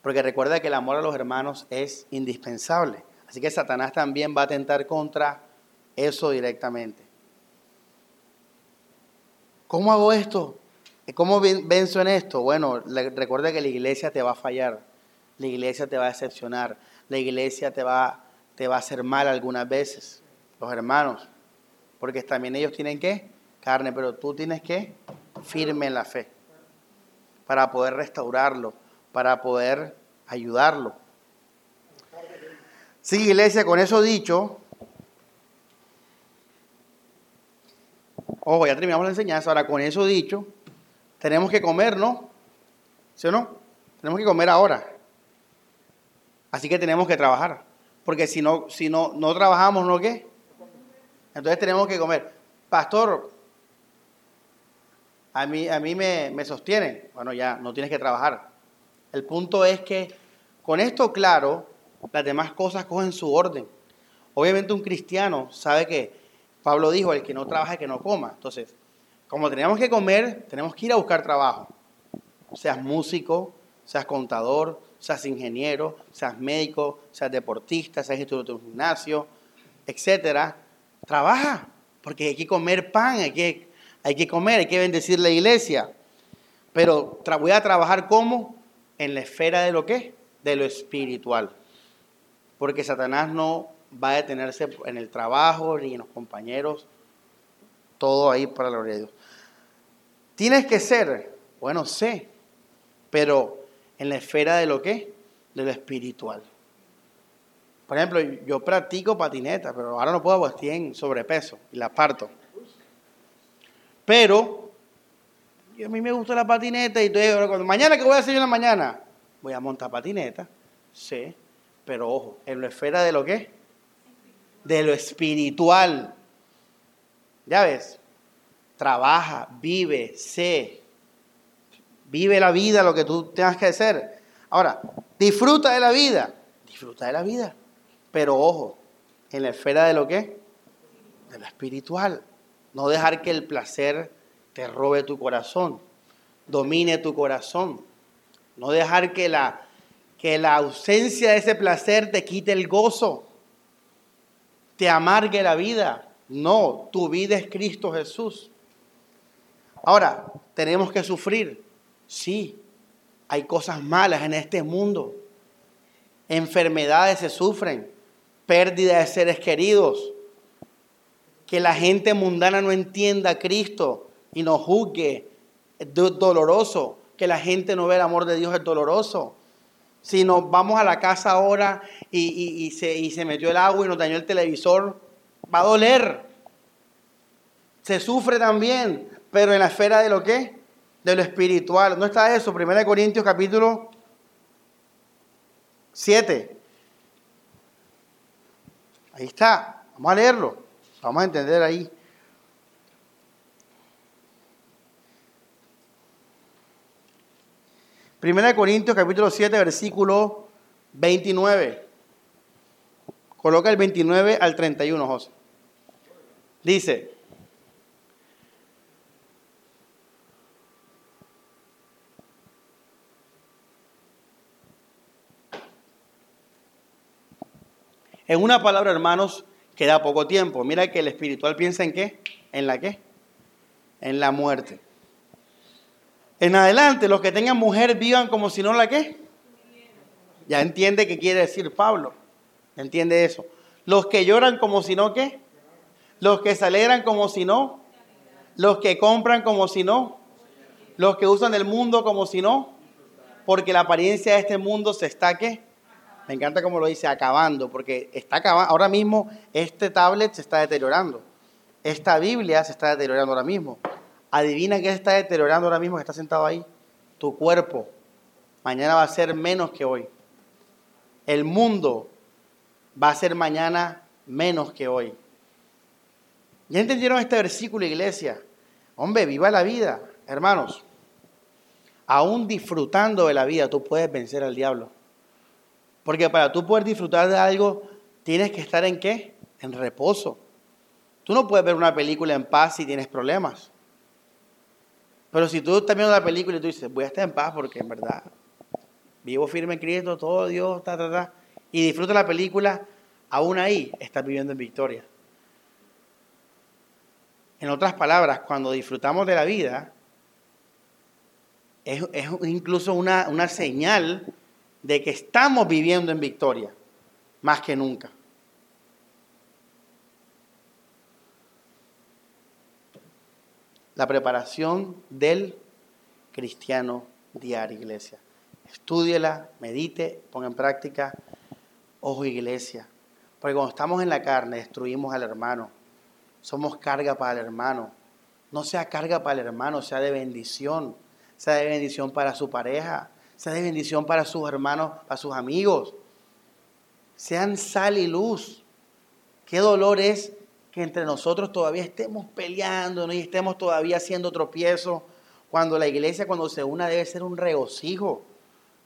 Porque recuerda que el amor a los hermanos es indispensable. Así que Satanás también va a tentar contra eso directamente. ¿Cómo hago esto? ¿Cómo venzo en esto? Bueno, recuerda que la iglesia te va a fallar, la iglesia te va a decepcionar, la iglesia te va, te va a hacer mal algunas veces, los hermanos, porque también ellos tienen que carne, pero tú tienes que firme en la fe para poder restaurarlo, para poder ayudarlo. Sí, iglesia, con eso dicho, ojo, ya terminamos la enseñanza, ahora con eso dicho, tenemos que comer, ¿no? ¿Sí o no? Tenemos que comer ahora. Así que tenemos que trabajar. Porque si no, si no, no trabajamos, ¿no qué? Entonces tenemos que comer. Pastor, a mí, a mí me, me sostiene. Bueno, ya, no tienes que trabajar. El punto es que con esto claro, las demás cosas cogen su orden. Obviamente un cristiano sabe que Pablo dijo, el que no trabaja, que no coma. Entonces, como tenemos que comer, tenemos que ir a buscar trabajo. Seas músico, seas contador, seas ingeniero, seas médico, seas deportista, seas instructor de un gimnasio, etcétera. Trabaja, porque hay que comer pan, hay que, hay que comer, hay que bendecir la iglesia. Pero voy a trabajar como en la esfera de lo que? De lo espiritual porque Satanás no va a detenerse en el trabajo ni en los compañeros, todo ahí para la gloria de Dios. Tienes que ser, bueno, sé, pero en la esfera de lo que? De lo espiritual. Por ejemplo, yo practico patineta, pero ahora no puedo porque en sobrepeso y la parto. Pero a mí me gusta la patineta y cuando mañana que voy a hacer yo en la mañana, voy a montar patineta, sí, pero ojo, en la esfera de lo que? De lo espiritual. Ya ves, trabaja, vive, sé, vive la vida, lo que tú tengas que hacer. Ahora, disfruta de la vida, disfruta de la vida, pero ojo, en la esfera de lo que? De lo espiritual. No dejar que el placer te robe tu corazón, domine tu corazón. No dejar que la que la ausencia de ese placer te quite el gozo, te amargue la vida. No, tu vida es Cristo Jesús. Ahora, tenemos que sufrir. Sí, hay cosas malas en este mundo. Enfermedades se sufren, pérdida de seres queridos. Que la gente mundana no entienda a Cristo y nos juzgue es doloroso. Que la gente no ve el amor de Dios es doloroso. Si nos vamos a la casa ahora y, se, se metió el agua y nos dañó el televisor, va a doler. Se sufre también, pero en la esfera de lo que? de lo espiritual. ¿No está eso? 1 Corintios capítulo 7. Ahí está. Vamos a leerlo. Vamos a entender ahí. Primera de Corintios capítulo 7, versículo 29. Coloca el 29 al 31, José. Dice, En una palabra, hermanos, queda poco tiempo. Mira que el espiritual piensa en qué? ¿En la qué? En la muerte. En adelante, los que tengan mujer vivan como si no la qué. Ya entiende qué quiere decir Pablo. Entiende eso. Los que lloran como si no qué. Los que se alegran como si no. Los que compran como si no. Los que usan el mundo como si no. Porque la apariencia de este mundo se está qué me encanta como lo dice, acabando, porque está acabando. Ahora mismo este tablet se está deteriorando. Esta Biblia se está deteriorando ahora mismo. Adivina qué se está deteriorando ahora mismo que está sentado ahí. Tu cuerpo. Mañana va a ser menos que hoy. El mundo va a ser mañana menos que hoy. ¿Ya entendieron este versículo, iglesia? Hombre, viva la vida, hermanos. Aún disfrutando de la vida, tú puedes vencer al diablo. Porque para tú poder disfrutar de algo, tienes que estar en qué? En reposo. Tú no puedes ver una película en paz si tienes problemas. Pero si tú estás viendo la película y tú dices, voy a estar en paz porque en verdad vivo firme en Cristo, todo Dios, ta, ta, ta, y disfruta la película, aún ahí estás viviendo en victoria. En otras palabras, cuando disfrutamos de la vida, es, es incluso una, una señal de que estamos viviendo en victoria, más que nunca. La preparación del cristiano diario, iglesia. Estúdiela, medite, ponga en práctica. Ojo, iglesia. Porque cuando estamos en la carne, destruimos al hermano. Somos carga para el hermano. No sea carga para el hermano, sea de bendición. Sea de bendición para su pareja, sea de bendición para sus hermanos, para sus amigos. Sean sal y luz. Qué dolor es que entre nosotros todavía estemos peleando y estemos todavía haciendo tropiezos, cuando la iglesia cuando se una debe ser un regocijo,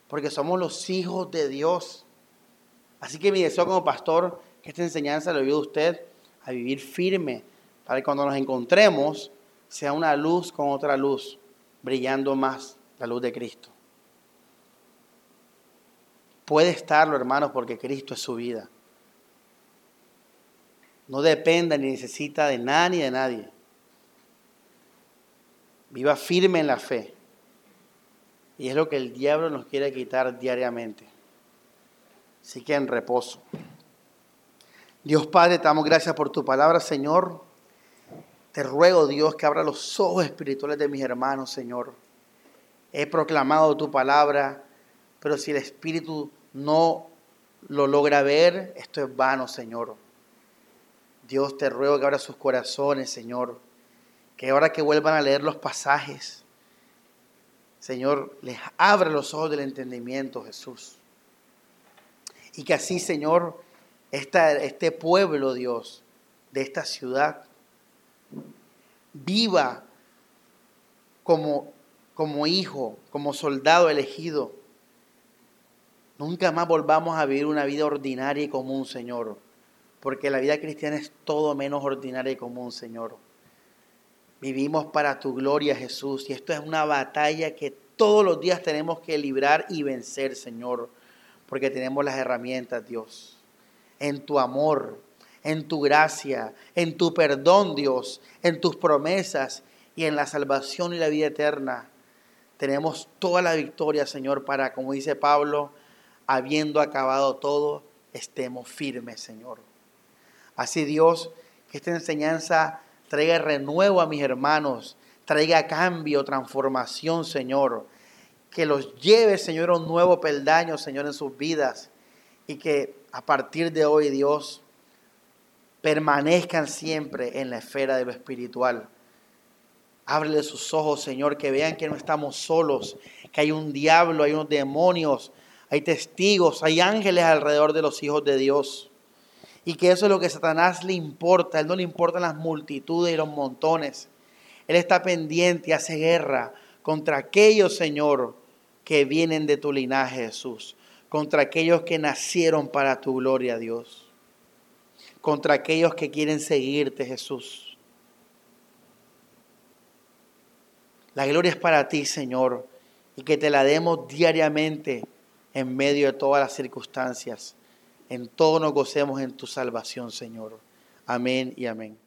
porque somos los hijos de Dios. Así que mi deseo como pastor, que esta enseñanza le ayude a usted a vivir firme, para que cuando nos encontremos sea una luz con otra luz, brillando más la luz de Cristo. Puede estarlo, hermanos, porque Cristo es su vida. No dependa ni necesita de nada ni de nadie. Viva firme en la fe. Y es lo que el diablo nos quiere quitar diariamente. Así que en reposo. Dios Padre, te damos gracias por tu palabra, Señor. Te ruego, Dios, que abra los ojos espirituales de mis hermanos, Señor. He proclamado tu palabra pero si el Espíritu no lo logra ver, esto es vano, Señor. Dios te ruego que abra sus corazones, Señor, que ahora que vuelvan a leer los pasajes, Señor, les abra los ojos del entendimiento, Jesús. Y que así, Señor, este pueblo, Dios, de esta ciudad, viva como, como hijo, como soldado elegido Nunca más volvamos a vivir una vida ordinaria y común, Señor, porque la vida cristiana es todo menos ordinaria y común, Señor. Vivimos para tu gloria, Jesús, y esto es una batalla que todos los días tenemos que librar y vencer, Señor, porque tenemos las herramientas, Dios, en tu amor, en tu gracia, en tu perdón, Dios, en tus promesas y en la salvación y la vida eterna. Tenemos toda la victoria, Señor, para, como dice Pablo, habiendo acabado todo, estemos firmes, Señor. Así Dios, que esta enseñanza traiga renuevo a mis hermanos, traiga cambio, transformación, Señor. Que los lleve, Señor, a un nuevo peldaño, Señor, en sus vidas. Y que a partir de hoy, Dios, permanezcan siempre en la esfera de lo espiritual. Ábrele sus ojos, Señor, que vean que no estamos solos, que hay un diablo, hay unos demonios hay testigos, hay ángeles alrededor de los hijos de Dios. Y que eso es lo que Satanás le importa. Él no le importan las multitudes y los montones. Él está pendiente y hace guerra contra aquellos, Señor, que vienen de tu linaje, Jesús, contra aquellos que nacieron para tu gloria, Dios, contra aquellos que quieren seguirte, Jesús. La gloria es para ti, Señor, y que te la demos diariamente en medio de todas las circunstancias. En todo nos gocemos en tu salvación, Señor. Amén y amén.